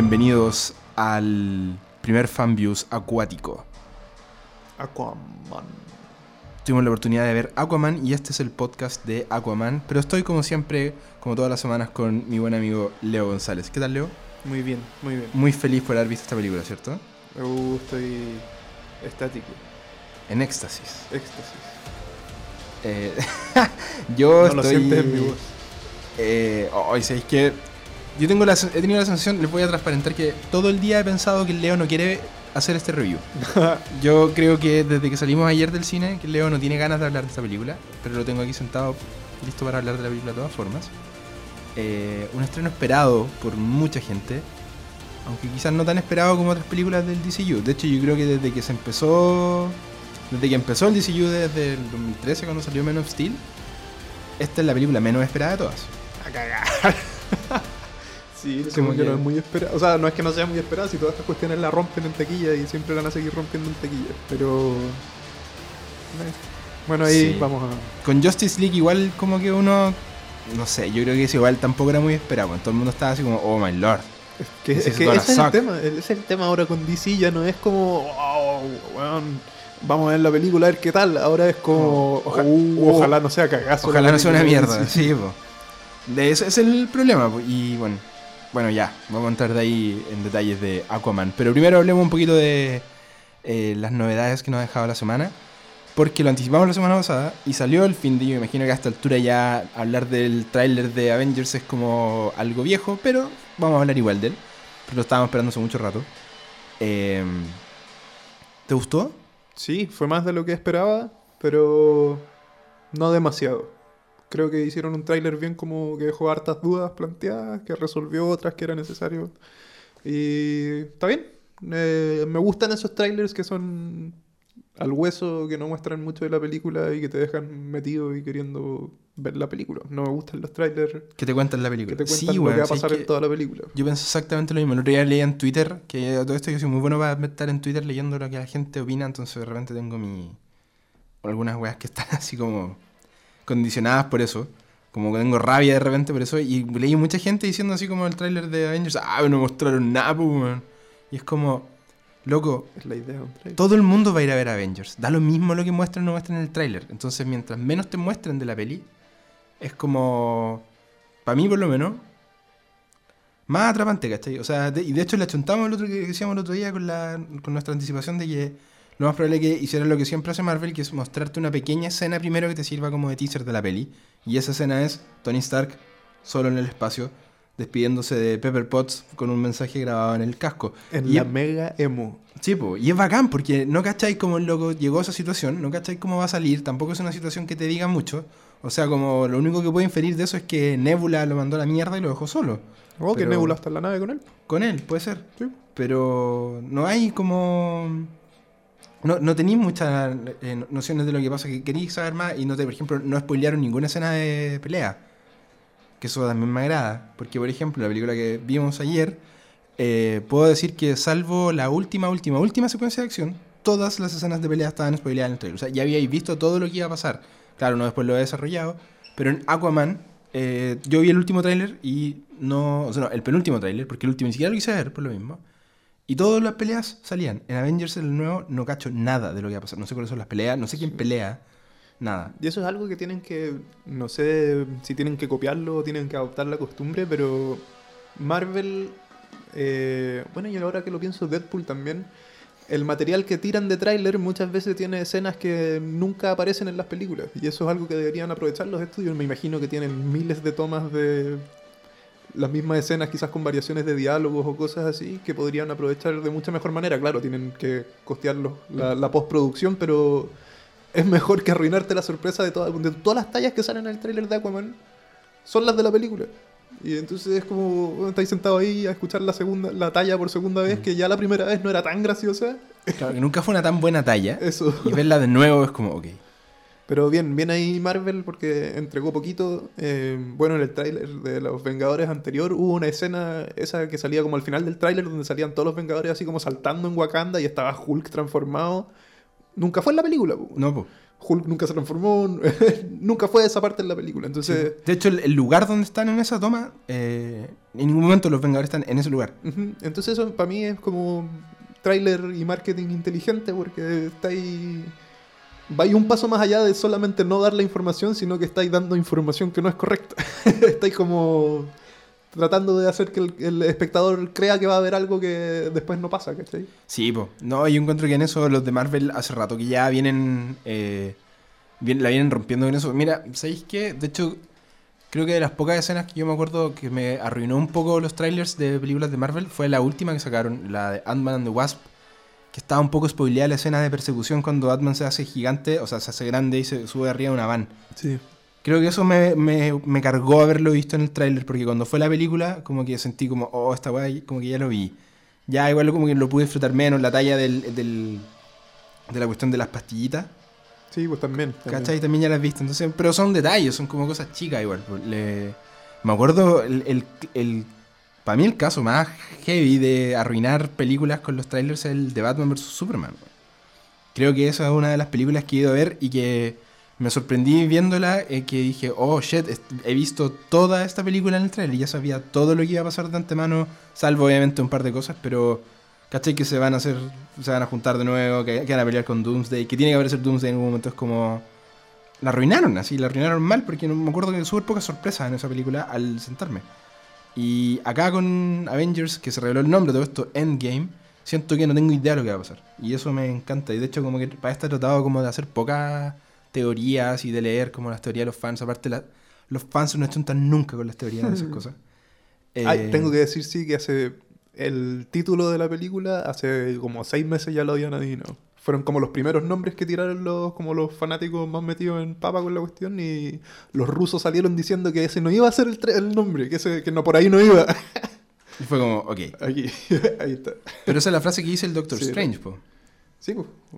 Bienvenidos al primer fanviews acuático. Aquaman. Tuvimos la oportunidad de ver Aquaman y este es el podcast de Aquaman, pero estoy como siempre, como todas las semanas, con mi buen amigo Leo González. ¿Qué tal, Leo? Muy bien, muy bien. Muy feliz por haber visto esta película, ¿cierto? Uh, estoy estático, En éxtasis. éxtasis. Eh, yo no lo estoy... sientes en mi voz. Eh, hoy ¿sabéis que Yo tengo la, he tenido la sensación, les voy a transparentar que todo el día he pensado que Leo no quiere hacer este review. Yo creo que desde que salimos ayer del cine, que Leo no tiene ganas de hablar de esta película, pero lo tengo aquí sentado listo para hablar de la película de todas formas. Eh, un estreno esperado por mucha gente, aunque quizás no tan esperado como otras películas del DCU. De hecho, yo creo que desde que se empezó, desde que empezó el DCU desde el 2013 cuando salió Man of Steel, esta es la película menos esperada de todas. A cagar. sí, Como como que no es muy esperada. O sea, no es que no sea muy esperada, si todas estas cuestiones la rompen en taquilla y siempre van a seguir rompiendo en taquilla. Pero. eh, Bueno, ahí Sí. vamos a. Con Justice League igual como que uno, no sé, yo creo que eso igual tampoco era muy esperado. Todo el mundo estaba así como, oh my lord. Que, es que gonna ese es el tema. Ese es el tema ahora con DC. Ya no es como. "Oh, vamos a ver la película a ver qué tal. Ahora es como. Oja- "Uh, ojalá no sea cagazo. Ojalá no sea una película". mierda, sí, po. De ese es el problema, po. y bueno, bueno ya, vamos a entrar de ahí en detalles de Aquaman. Pero primero hablemos un poquito de eh, las novedades que nos ha dejado la semana. Porque lo anticipamos la semana pasada y salió el fin de yo imagino que a esta altura ya hablar del tráiler de Avengers es como algo viejo, pero vamos a hablar igual de él. Pero lo estábamos esperando hace mucho rato. Eh, ¿Te gustó? Sí, fue más de lo que esperaba, pero no demasiado. Creo que hicieron un tráiler bien como que dejó hartas dudas planteadas, que resolvió otras que era necesario. Y está bien. Eh, me gustan esos trailers que son al hueso, que no muestran mucho de la película y que te dejan metido y queriendo ver la película. No me gustan los trailers ¿Qué te cuentan la que película? te cuentan Sí, lo que weón, va a ¿sabes pasar en toda la película. Yo pienso exactamente lo mismo. El otro día leía en Twitter que todo esto yo soy muy bueno para estar en Twitter leyendo lo que la gente opina, entonces de repente tengo mi. algunas weas que están así como condicionadas por eso. Como que tengo rabia de repente por eso. Y leí mucha gente diciendo así como el tráiler de Avengers, ah, no mostraron nada, pues, weón". Y es como, loco, Es la idea todo el mundo va a ir a ver Avengers. Da lo mismo lo que muestran o no muestran en el tráiler. Entonces, mientras menos te muestren de la peli, es como. Para mí, por lo menos. Más atrapante, ¿cachai? O sea, de- y de hecho le achuntamos el otro que decíamos el otro día con, la, con nuestra anticipación de que lo más probable es que hicieran lo que siempre hace Marvel, que es mostrarte una pequeña escena primero que te sirva como de teaser de la peli. Y esa escena es Tony Stark solo en el espacio, despidiéndose de Pepper Potts con un mensaje grabado en el casco. En Y la es- mega emo. Sí, po, y es bacán porque no cacháis cómo el loco llegó a esa situación, no cacháis cómo va a salir, tampoco es una situación que te diga mucho. O sea, como lo único que puedo inferir de eso es que Nebula lo mandó a la mierda y lo dejó solo. Oh, que Nebula está en la nave con él. Con él, puede ser. Sí. Pero no hay como... No, no tenéis muchas eh, nociones de lo que pasa, que queréis saber más y no te, por ejemplo, no spoilearon ninguna escena de pelea. Que eso también me agrada. Porque, por ejemplo, la película que vimos ayer, eh, puedo decir que salvo la última, última, última secuencia de acción, todas las escenas de pelea estaban spoileadas en el trailer. O sea, ya habíais visto todo lo que iba a pasar. Claro, no después lo he desarrollado. Pero en Aquaman, eh, yo vi el último tráiler y no... O sea, no, el penúltimo tráiler, porque el último ni siquiera lo quise ver, por lo mismo. Y todas las peleas salían. En Avengers, el nuevo, no cacho nada de lo que va a pasar. No sé cuáles son las peleas, no sé quién pelea. Nada. Y eso es algo que tienen que, no sé si tienen que copiarlo o tienen que adoptar la costumbre, pero Marvel, eh, bueno, y ahora que lo pienso, Deadpool también, el material que tiran de tráiler muchas veces tiene escenas que nunca aparecen en las películas. Y eso es algo que deberían aprovechar los estudios. Me imagino que tienen miles de tomas de las mismas escenas, quizás con variaciones de diálogos o cosas así, que podrían aprovechar de mucha mejor manera. Claro, tienen que costear los- la, la postproducción, pero es mejor que arruinarte la sorpresa de, todas de todas las tallas que salen en el tráiler de Aquaman. Son las de la película. Y entonces es como, bueno, estáis sentado ahí a escuchar la segunda, la talla por segunda vez, que ya la primera vez no era tan graciosa. Claro, que nunca fue una tan buena talla. Eso. Y verla de nuevo es como, ok. Pero bien, bien ahí Marvel porque entregó poquito. Eh, bueno, en el tráiler de los Vengadores anterior hubo una escena, esa que salía como al final del tráiler, donde salían todos los Vengadores así como saltando en Wakanda y estaba Hulk transformado. Nunca fue en la película. po. No, po. Hulk nunca se transformó, nunca fue esa parte en la película. Entonces, De hecho, el, el lugar donde están en esa toma, eh, en ningún momento los Vengadores están en ese lugar. entonces eso para mí es como tráiler y marketing inteligente porque estáis vais un paso más allá de solamente no dar la información, sino que estáis dando información que no es correcta. estáis como tratando de hacer que el, espectador crea que va a haber algo que después no pasa, ¿cachai? Sí, pues. No, yo encuentro que en eso los de Marvel hace rato que ya vienen. eh, bien- la vienen rompiendo con eso. Mira, ¿sabéis qué? De hecho, creo que de las pocas escenas que yo me acuerdo que me arruinó un poco los trailers de películas de Marvel fue la última que sacaron, la de Ant-Man and the Wasp. Que estaba un poco spoileada la escena de persecución cuando Ant-Man se hace gigante, o sea, se hace grande y se sube arriba de una van. Sí. Creo que eso me, me, me cargó haberlo visto en el tráiler, porque cuando fue la película, como que sentí como, oh, esta weá, como que ya lo vi. Ya igual como que lo pude disfrutar menos, la talla del, del- de la cuestión de las pastillitas, Sí, pues también. también. ¿cachai? También ya las viste. Entonces, pero son detalles, son como cosas chicas igual. pues, le- me acuerdo, el, el, el- para mí el caso más heavy de arruinar películas con los trailers es el de Batman vs. Superman. Creo que esa es una de las películas que he ido a ver y que me sorprendí viéndola, eh, que dije, oh shit, he visto toda esta película en el trailer y ya sabía todo lo que iba a pasar de antemano, salvo obviamente un par de cosas, pero ¿cachai? Que se van a hacer, se van a juntar de nuevo, que, que van a pelear con Doomsday, que tiene que aparecer Doomsday en algún momento, es como... La arruinaron así, la arruinaron mal, porque no me acuerdo que súper pocas sorpresas en esa película al sentarme. Y acá con Avengers, que se reveló el nombre de todo esto, Endgame, siento que no tengo idea de lo que va a pasar. Y eso me encanta. Y de hecho, como que para esto he tratado como de hacer pocas teorías y de leer como las teorías de los fans. Aparte, la- los fans no chuntan nunca con las teorías de esas cosas. Ay, Eh, tengo que decir, sí, que hace. El título de la película, hace como seis meses ya lo habían adivinado. Fueron como los primeros nombres que tiraron los, como los fanáticos más metidos en papa con la cuestión. Y los rusos salieron diciendo que ese no iba a ser el, el nombre, que, ese, que no por ahí no iba. Y fue como, ok. Aquí, ahí está. Pero esa es la frase que dice el Doctor Sí, Strange, po. Sí,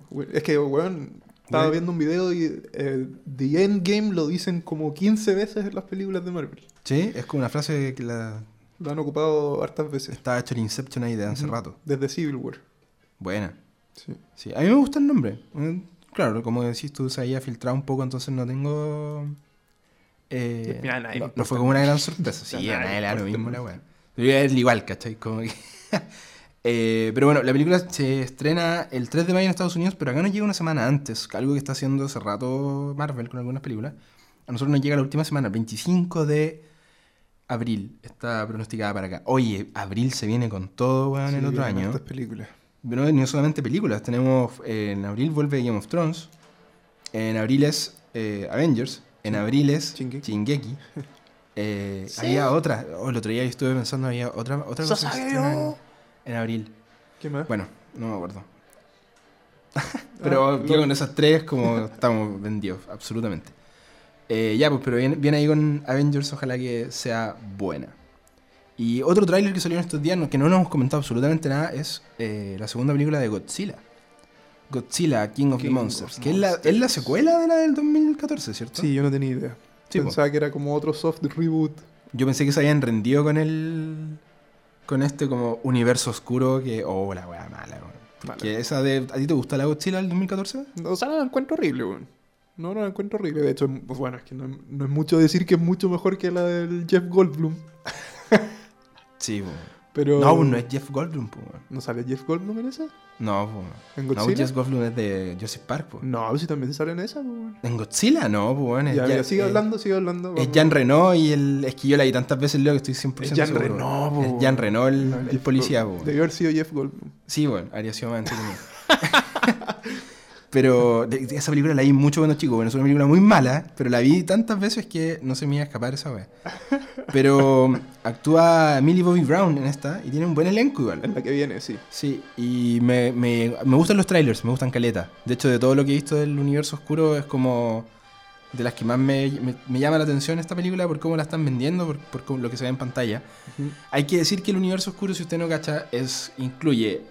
pues, es que, weón, estaba Weón. viendo un video y eh, The Endgame lo dicen como 15 veces en las películas de Marvel. Sí, es como una frase que la Lo han ocupado hartas veces. estaba hecho el Inception ahí de hace rato. Desde Civil War. Buena. Sí. Sí, a mí me gusta el nombre. Mm, Claro, como decís tú, se había filtrado un poco, entonces no tengo... eh, Ya, a nadie no, fue como una gran sorpresa. Sí, a nadie le da lo le mismo importa. la weá. Debería verla igual, ¿cachai? Como que... Eh, pero bueno, la película se estrena el 3 de mayo en Estados Unidos, pero acá nos llega una semana antes, algo que está haciendo hace rato Marvel con algunas películas. A nosotros nos llega la última semana, el 25 de abril, está pronosticada para acá. Oye, abril se viene con todo, weón, el Sí, otro año. películas. Pero no solamente películas, tenemos eh, en abril vuelve Game of Thrones, en abril es eh, Avengers, en abril es Shingeki. Shingeki. Eh, Sí. Había otra, oh, el otro día yo estuve pensando, había otra, otra ¡Eso cosa en, en abril. ¿Qué más? Bueno, no me acuerdo. Pero Ah, yo lo- con esas tres como estamos vendidos, absolutamente. Eh, ya, pues, pero viene, viene ahí con Avengers, ojalá que sea buena. Y otro tráiler que salió en estos días, que no nos hemos comentado absolutamente nada, es eh, la segunda película de Godzilla. Godzilla, King of King the of Monsters. Que es la, es la secuela de la del 2014, ¿cierto? Sí, yo no tenía idea. Sí, po. Pensaba que era como otro soft reboot. Yo pensé que se habían rendido con el. con este como universo oscuro que. Oh, la wea mala, weón. Que esa de. ¿A ti te gusta la Godzilla del 2014? O sea, no la encuentro horrible, weón. No, no la encuentro horrible. De hecho, pues bueno, es que no, no es mucho decir que es mucho mejor que la del Jeff Goldblum. Sí. Pero. No, pues no es Jeff Goldblum, weón. ¿No sale Jeff Goldblum en esa? No, po. ¿En No, Godzilla? Jeff Goldblum es de Jurassic Park, po. No, si también sale en esa, pues. ¿En Godzilla? No, weón. es Ya, ya- sigue eh, hablando, sigue hablando. Es. Jean Reno y el. Es que yo la vi tantas veces, Leo, que estoy 100% Es Jean seguro. Reno, po, Es. Jean Reno el, No, policía, po. Debió haber sido Jeff Goldblum. Sí, bueno, habría sido más entretenido. pero esa película la vi mucho cuando chico. Bueno, es una película muy mala, pero la vi tantas veces que no se me iba a escapar esa wea. Pero actúa Millie Bobby Brown en esta y tiene un buen elenco igual. En la que viene, sí. Sí, y me, me, me gustan los trailers, me gustan caleta. De hecho, de todo lo que he visto del universo oscuro es como de las que más me, me- me llama la atención esta película por cómo la están vendiendo, por, por cómo- lo que se ve en pantalla. Hay que decir que el universo oscuro, si usted no cacha, es, incluye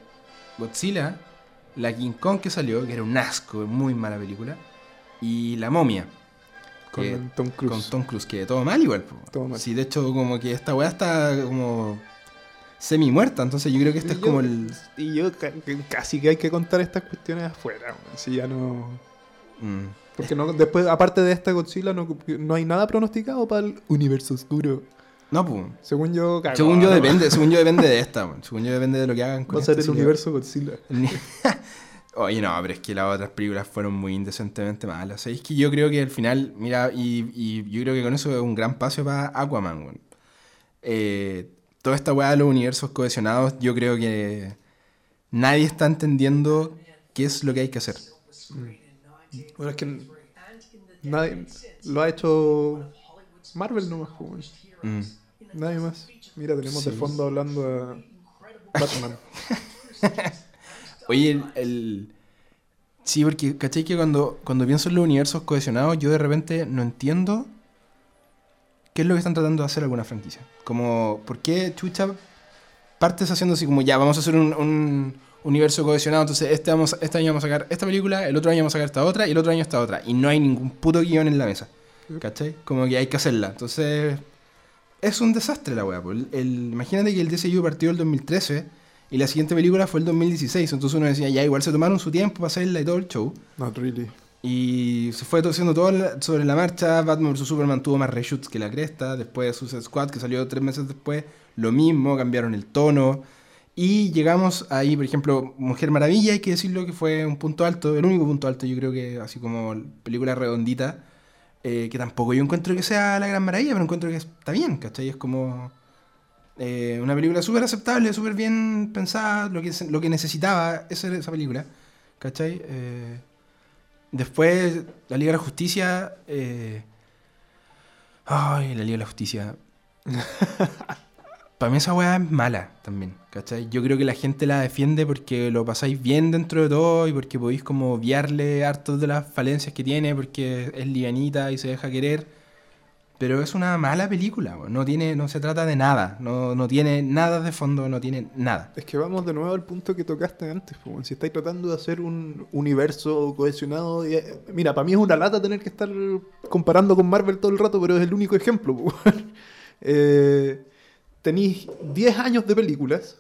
Godzilla, la King Kong que salió, que era un asco, muy mala película, y la momia. Con que- Tom Cruise. Con Tom Cruise, que todo mal igual. po. Todo mal. Sí, de hecho, como que esta weá está como semi muerta, entonces yo creo que este Y es yo- como el... Y yo casi que hay que contar estas cuestiones afuera. Si ya no. Mm. Porque no, después, aparte de esta Godzilla, no, no hay nada pronosticado para el universo oscuro. No, pues. Según yo, cagó, Según yo ¿no? depende, según yo depende de esta, weón. Según yo depende de lo que hagan con Va a ser el sí, universo Godzilla. Oye, no, pero es que las otras películas fueron muy indecentemente malas. Es que yo creo que al final, mira, y, y yo creo que con eso es un gran paso para Aquaman, weón. Eh, toda esta weá de los universos cohesionados, yo creo que nadie está entendiendo qué es lo que hay que hacer. Bueno, es que nadie lo ha hecho Marvel nomás, pues. Mm. Nadie más. Mira, tenemos de fondo hablando a Batman. Oye, el, el- Sí, porque, ¿cachai? Que cuando, cuando pienso en los universos cohesionados, yo de repente no entiendo qué es lo que están tratando de hacer alguna franquicia. Como, ¿por qué chucha partes haciendo así como, ya, vamos a hacer un, un universo cohesionado, entonces este, vamos, este año vamos a sacar esta película, el otro año vamos a sacar esta otra, y el otro año esta otra. Y no hay ningún puto guion en la mesa. ¿Cachai? Como que hay que hacerla. Entonces, es un desastre la weá. El, el- imagínate que el DCU partió el 2013 y la siguiente película fue el 2016. Entonces uno decía, ya, igual se tomaron su tiempo para hacerla y todo el show. Not really. Y se fue haciendo todo sobre la marcha. Batman vs. Superman tuvo más reshoots que la cresta. Después Suicide Squad, que salió tres meses después, lo mismo, cambiaron el tono. Y llegamos ahí, por ejemplo, Mujer Maravilla, hay que decirlo que fue un punto alto, el único punto alto, yo creo que así como película redondita, eh, que tampoco yo encuentro que sea la gran maravilla, pero encuentro que está bien, ¿cachai? Es como eh, una película súper aceptable, súper bien pensada, lo que, lo que necesitaba esa, esa película, ¿cachai? Eh, después, la Liga de la Justicia... ay, la Liga de la Justicia... Para mí esa weá es mala también, ¿cachai? Yo creo que la gente la defiende porque lo pasáis bien dentro de todo y porque podéis como obviarle hartos de las falencias que tiene porque es livianita y se deja querer. Pero es una mala película, no tiene, no se trata de nada, no, no tiene nada de fondo, no tiene nada. Es que vamos de nuevo al punto que tocaste antes. weón. Si estáis tratando de hacer un universo cohesionado. eh, mira, para mí es una lata tener que estar comparando con Marvel todo el rato, pero es el único ejemplo. Eh, tenéis 10 años de películas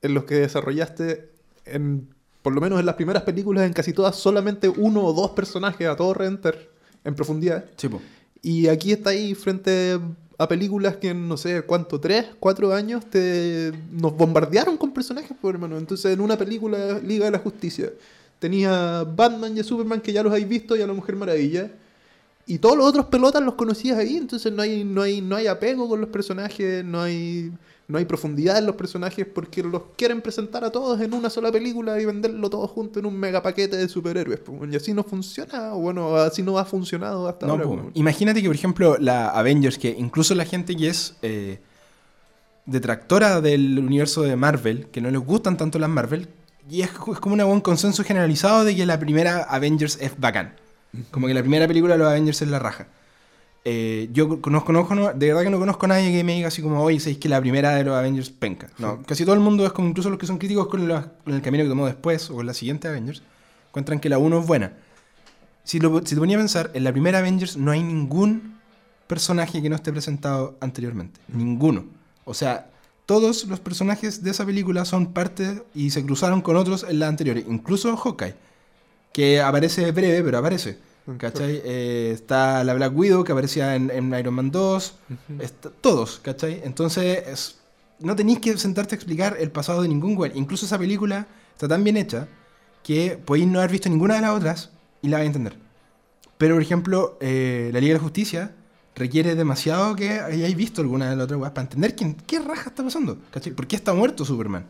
en los que desarrollaste, en, por lo menos en las primeras películas, en casi todas, solamente uno o dos personajes a todo reventar en profundidad. Sí, po. Y aquí estáis frente a películas que en no sé cuánto, tres, cuatro años te nos bombardearon con personajes, hermano. Entonces, en una película Liga de la Justicia, tenía Batman y a Superman que ya los habéis visto y a la Mujer Maravilla. Y todos los otros pelotas los conocías ahí, entonces no hay, no hay, no hay apego con los personajes, no hay, no hay profundidad en los personajes porque los quieren presentar a todos en una sola película y venderlo todo junto en un mega paquete de superhéroes. pues, Y así no funciona, o bueno, así no ha funcionado hasta No, ahora. po. pues. Imagínate que, por ejemplo, la Avengers, que incluso la gente que es eh, detractora del universo de Marvel, que no les gustan tanto las Marvel, y es, es como un buen consenso generalizado de que la primera Avengers es bacán. Como que la primera película de los Avengers es la raja. Eh, yo conozco, conozco- no- de verdad que no conozco a nadie que me diga así como, oye, ¿sabéis que la primera de los Avengers penca? No, casi todo el mundo es como, incluso los que son críticos con, la- con el camino que tomó después o con la siguiente Avengers, encuentran que la 1 es buena. Si, lo, si te ponía a pensar, en la primera Avengers no hay ningún personaje que no esté presentado anteriormente. Ninguno. O sea, todos los personajes de esa película son parte y se cruzaron con otros en la anterior. Incluso Hawkeye, que aparece breve, pero aparece. ¿Cachai? Eh, está la Black Widow, que aparecía en, en Iron Man 2. está- todos, ¿cachai? Entonces, es- no tenéis que sentarte a explicar el pasado de ningún güey. Incluso esa película está tan bien hecha que podéis no haber visto ninguna de las otras y la vais a entender. Pero, por ejemplo, eh, la Liga de la Justicia requiere demasiado que hayáis visto alguna de las otras weas para entender quién, qué raja está pasando. ¿Cachai? ¿Por qué está muerto Superman?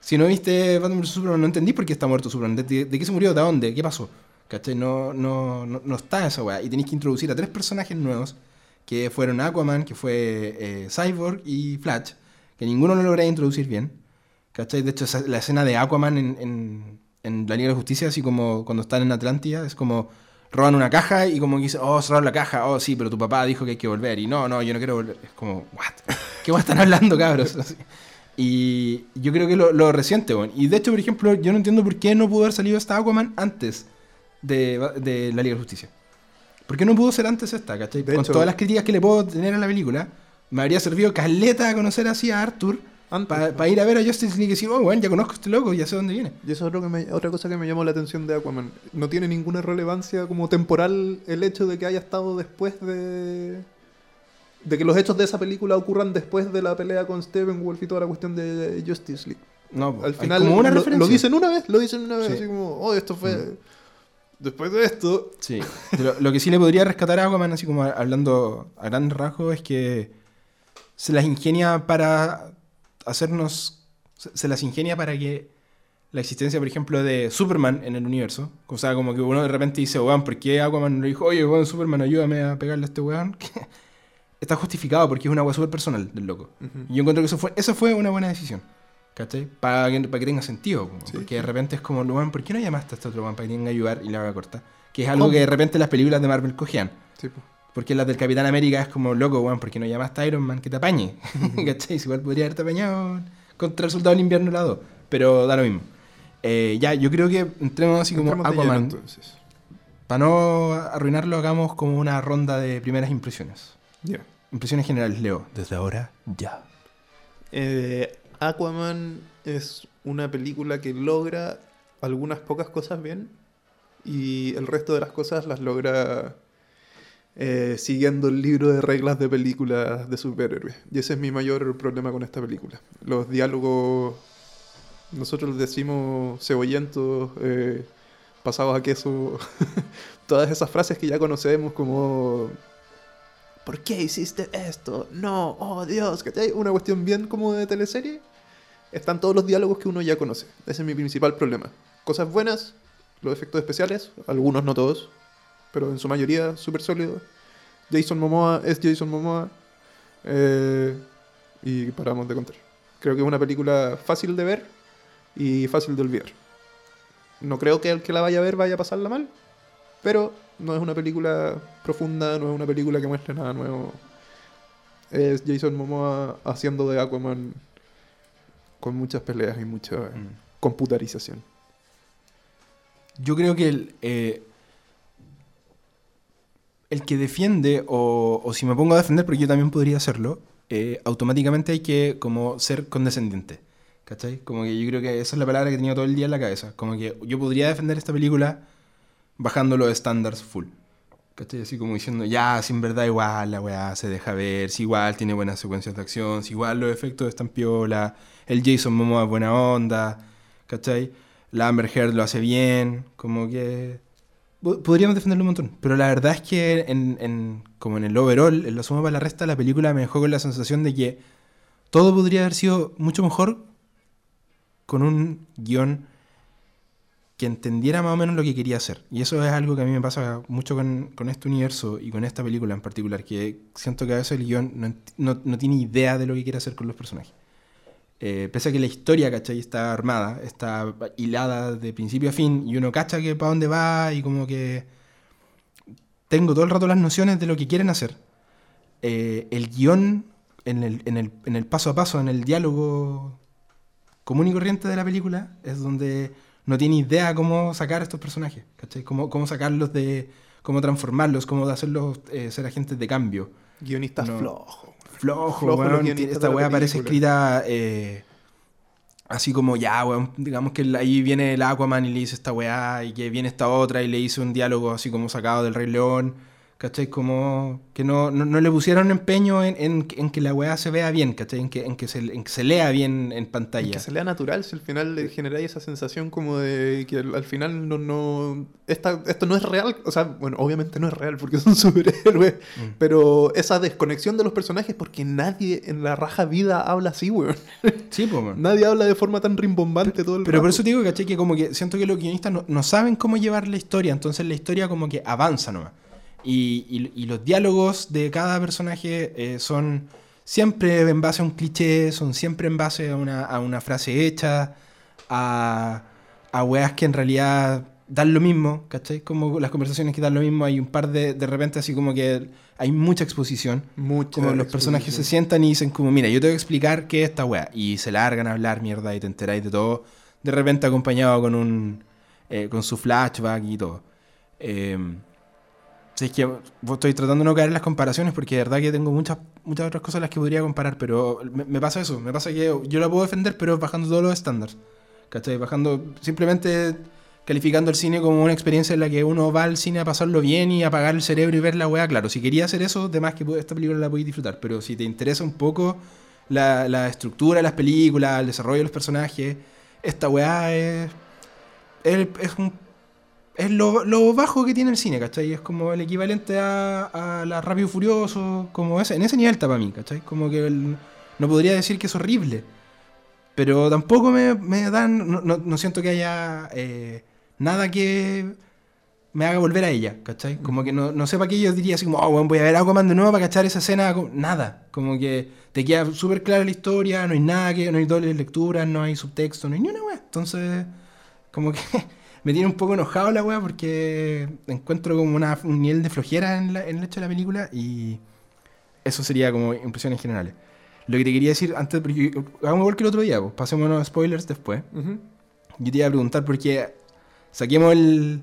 Si no viste Batman vs Superman, no entendí por qué está muerto Superman. ¿De, de- qué se murió? ¿De dónde? ¿Qué pasó? ¿Cachai? No, no, no, no está esa wea. Y tenéis que introducir a tres personajes nuevos que fueron Aquaman, que fue eh, Cyborg y Flash, que ninguno lo logré introducir bien. ¿Cachai? De hecho, esa- la escena de Aquaman en, la Liga de Justicia, así como cuando están en Atlántida, es como roban una caja y como que dicen, oh, cerraron la caja, oh, sí, pero tu papá dijo que hay que volver. Y no, no, yo no quiero volver. Es como, what? ¿Qué va están hablando, cabros? Y yo creo que lo, lo reciente, weón. Y de hecho, por ejemplo, yo no entiendo por qué no pudo haber salido esta Aquaman antes de, de la Liga de Justicia. ¿Por qué no pudo ser antes esta, cachai? De Con hecho- todas las críticas que le puedo tener a la película, me habría servido caleta a conocer así a Arthur. Para ir a ver a League y decir, oh, bueno, ya conozco a este loco, ya sé dónde viene. Y eso es otro que me- otra cosa que me llamó la atención de Aquaman. No tiene ninguna relevancia como temporal el hecho de que haya estado después de... De que los hechos de esa película ocurran después de la pelea con Steppenwolf y toda la cuestión de Justice League. No, Al final como una lo, referencia. lo dicen una vez, lo dicen una vez, Sí. así como, oh, esto fue... Mm. Después de esto... Sí. Lo, lo que sí le podría rescatar a Aquaman, así como hablando a gran rasgo, es que se las ingenia para hacernos. Se, se las ingenia para que la existencia, por ejemplo, de Superman en el universo. O sea, como que uno de repente dice, weón, ¿por qué Aquaman no le dijo, oye, weón, Superman, ayúdame a pegarle a este weón? Está justificado porque es una weá súper personal del loco. Y yo encuentro que eso fue, eso fue una buena decisión. ¿Cachai? Para que, para que tenga sentido. como, Sí. Porque de repente es como, weón, ¿por qué no llamaste a este otro weón para que tenga que ayudar y la haga corta? Que es algo que de repente las películas de Marvel cogían. Sí, po. Porque las del Capitán América es como, loco, weón, ¿por qué no llamaste a Iron Man que te apañe? ¿Cachai? Igual podría haberte apañado contra el Soldado del Invierno la 2. Pero da lo mismo. Eh, ya, yo creo que entremos así como Entremos lleno, Aquaman. entonces. Para no arruinarlo, hagamos como una ronda de primeras impresiones. Ya. Impresiones generales, Leo. Desde ahora, ya. Eh, Aquaman es una película que logra algunas pocas cosas bien y el resto de las cosas las logra eh, siguiendo el libro de reglas de películas de superhéroes. Y ese es mi mayor problema con esta película. Los diálogos, nosotros decimos cebollentos, eh, pasados a queso, todas esas frases que ya conocemos como... ¿Por qué hiciste esto? No, oh Dios, ¿cachai? Una cuestión bien como de teleserie. Están todos los diálogos que uno ya conoce. Ese es mi principal problema. Cosas buenas, los efectos especiales, algunos no todos, pero en su mayoría súper sólidos. Jason Momoa es Jason Momoa. eh, y paramos de contar. Creo que es una película fácil de ver y fácil de olvidar. No creo que el que la vaya a ver vaya a pasarla mal, pero no es una película profunda, no es una película que muestre nada nuevo. Es Jason Momoa haciendo de Aquaman con muchas peleas y mucha Mm. computarización. Yo creo que el, eh, el que defiende, o, o si me pongo a defender, porque yo también podría hacerlo, eh, automáticamente hay que como ser condescendiente. ¿Cachai? Como que yo creo que esa es la palabra que he tenido todo el día en la cabeza. Como que yo podría defender esta película bajando los estándares full. ¿Cachai? Así como diciendo, ya, sin verdad igual la weá se deja ver, si igual tiene buenas secuencias de acción, si igual los efectos están piola, el Jason Momoa es buena onda, ¿cachai? La Amber Heard lo hace bien, como que... po- Podríamos defenderlo un montón, pero la verdad es que en, en- como en el overall, en la suma para la resta, la película me dejó con la sensación de que todo podría haber sido mucho mejor con un guion que entendiera más o menos lo que quería hacer. Y eso es algo que a mí me pasa mucho con, con este universo y con esta película en particular, que siento que a veces el guion no, no- no tiene idea de lo que quiere hacer con los personajes. Eh, pese a que la historia, ¿cachai? Está armada, está hilada de principio a fin, y uno cacha que para dónde va y como que tengo todo el rato las nociones de lo que quieren hacer. Eh, el guion, en el, en, el, en el paso a paso, en el diálogo común y corriente de la película, es donde no tiene idea cómo sacar a estos personajes, ¿cachai? Cómo, cómo sacarlos de... cómo transformarlos, cómo hacerlos eh, ser agentes de cambio. Guionistas No. Flojo, Flojo weón. Esta weá parece escrita eh, así como ya, weón. Digamos que ahí viene el Aquaman y le dice esta weá, y que viene esta otra y le hizo un diálogo así como sacado del Rey León. ¿Cachai? Como que no, no, no le pusieron empeño en, en- en que la weá se vea bien, ¿cachai? En que, en que, se, en que se lea bien en pantalla. Que se lea natural, si al final le generáis esa sensación como de que al, al final no, no esta, esto no es real, o sea, bueno, obviamente no es real porque son superhéroes, Mm. pero esa desconexión de los personajes porque nadie en la raja vida habla así, weón. Sí. Nadie habla de forma tan rimbombante todo el Pero por eso te digo, ¿cachai? Que como que siento que los guionistas no, no saben cómo llevar la historia, entonces la historia como que avanza nomás. Y, y- y los diálogos de cada personaje eh, son siempre en base a un cliché, son siempre en base a una, a una frase hecha, a, a weas que en realidad dan lo mismo, ¿cachai? Como las conversaciones que dan lo mismo, hay un par de, de repente así como que hay mucha exposición. Mucha Como los personajes se sientan y dicen como, mira, yo te voy a explicar qué es esta weá. Y se largan a hablar mierda y te enteráis de todo. De repente acompañado con un... eh, con su flashback y todo. Eh, Sí, es que estoy tratando de no caer en las comparaciones porque de verdad que tengo muchas, muchas otras cosas las que podría comparar, pero me, me pasa eso, me pasa que yo la puedo defender, pero bajando todos los estándares. ¿Cachai? Bajando, simplemente calificando el cine como una experiencia en la que uno va al cine a pasarlo bien y apagar el cerebro y ver la weá. Claro, si quería hacer eso, de más que esta película la podéis disfrutar, pero si te interesa un poco la, la estructura de las películas, el desarrollo de los personajes, esta weá es, es, es un es lo, lo, bajo que tiene el cine, ¿cachai? Es como el equivalente a, a la Rápido Furioso, como ese, en ese nivel está para mí, ¿cachai? Como que el, no podría decir que es horrible, pero tampoco me, me dan, no, no, no, siento que haya eh, nada que me haga volver a ella, ¿cachai? Como que no, no sé para qué yo diría así como, oh, bueno, voy a ver Aquaman de nuevo para cachar esa escena, nada, como que te queda súper clara la historia, no hay nada que, no hay dobles lecturas, no hay subtexto, no hay ni una weá, entonces, como que... me tiene un poco enojado la weá porque encuentro como una, un nivel de flojera en, la, en, el hecho de la película y eso sería como impresiones generales. Lo que te quería decir antes, porque hagamos igual que el otro día, pues, pasémonos a spoilers después. Uh -huh. Yo te iba a preguntar porque saquemos el,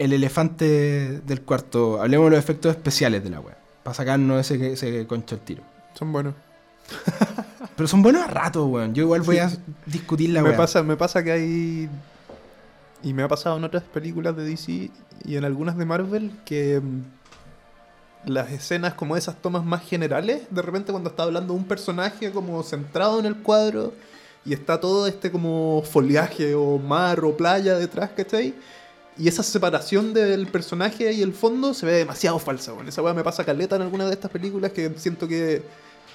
el elefante del cuarto, hablemos de los efectos especiales de la weá, para sacarnos ese, ese concho al tiro. Son buenos. Pero son buenos a rato, weón. Yo igual voy sí. a discutir la me weá. Pasa, me pasa que hay y me ha pasado en otras películas de DC y en algunas de Marvel que mm, las escenas como esas tomas más generales, de repente cuando está hablando un personaje como centrado en el cuadro y está todo este como foliaje o mar o playa detrás, ¿cachai? Y esa separación del personaje y el fondo se ve demasiado falsa. Bueno, esa weá me pasa caleta en algunas de estas películas que siento que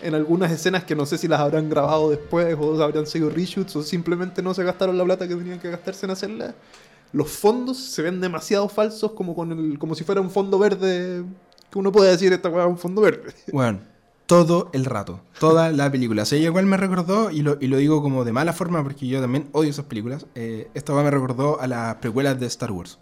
en algunas escenas que no sé si las habrán grabado después o habrán sido reshoots o simplemente no se gastaron la plata que tenían que gastarse en hacerlas. Los fondos se ven demasiado falsos como con el, como si fuera un fondo verde que uno puede decir esta weá es un fondo verde. Bueno, todo el rato, toda la película. O igual me recordó, y lo, y lo, digo como de mala forma porque yo también odio esas películas, eh, esta weá me recordó a las precuelas de Star Wars.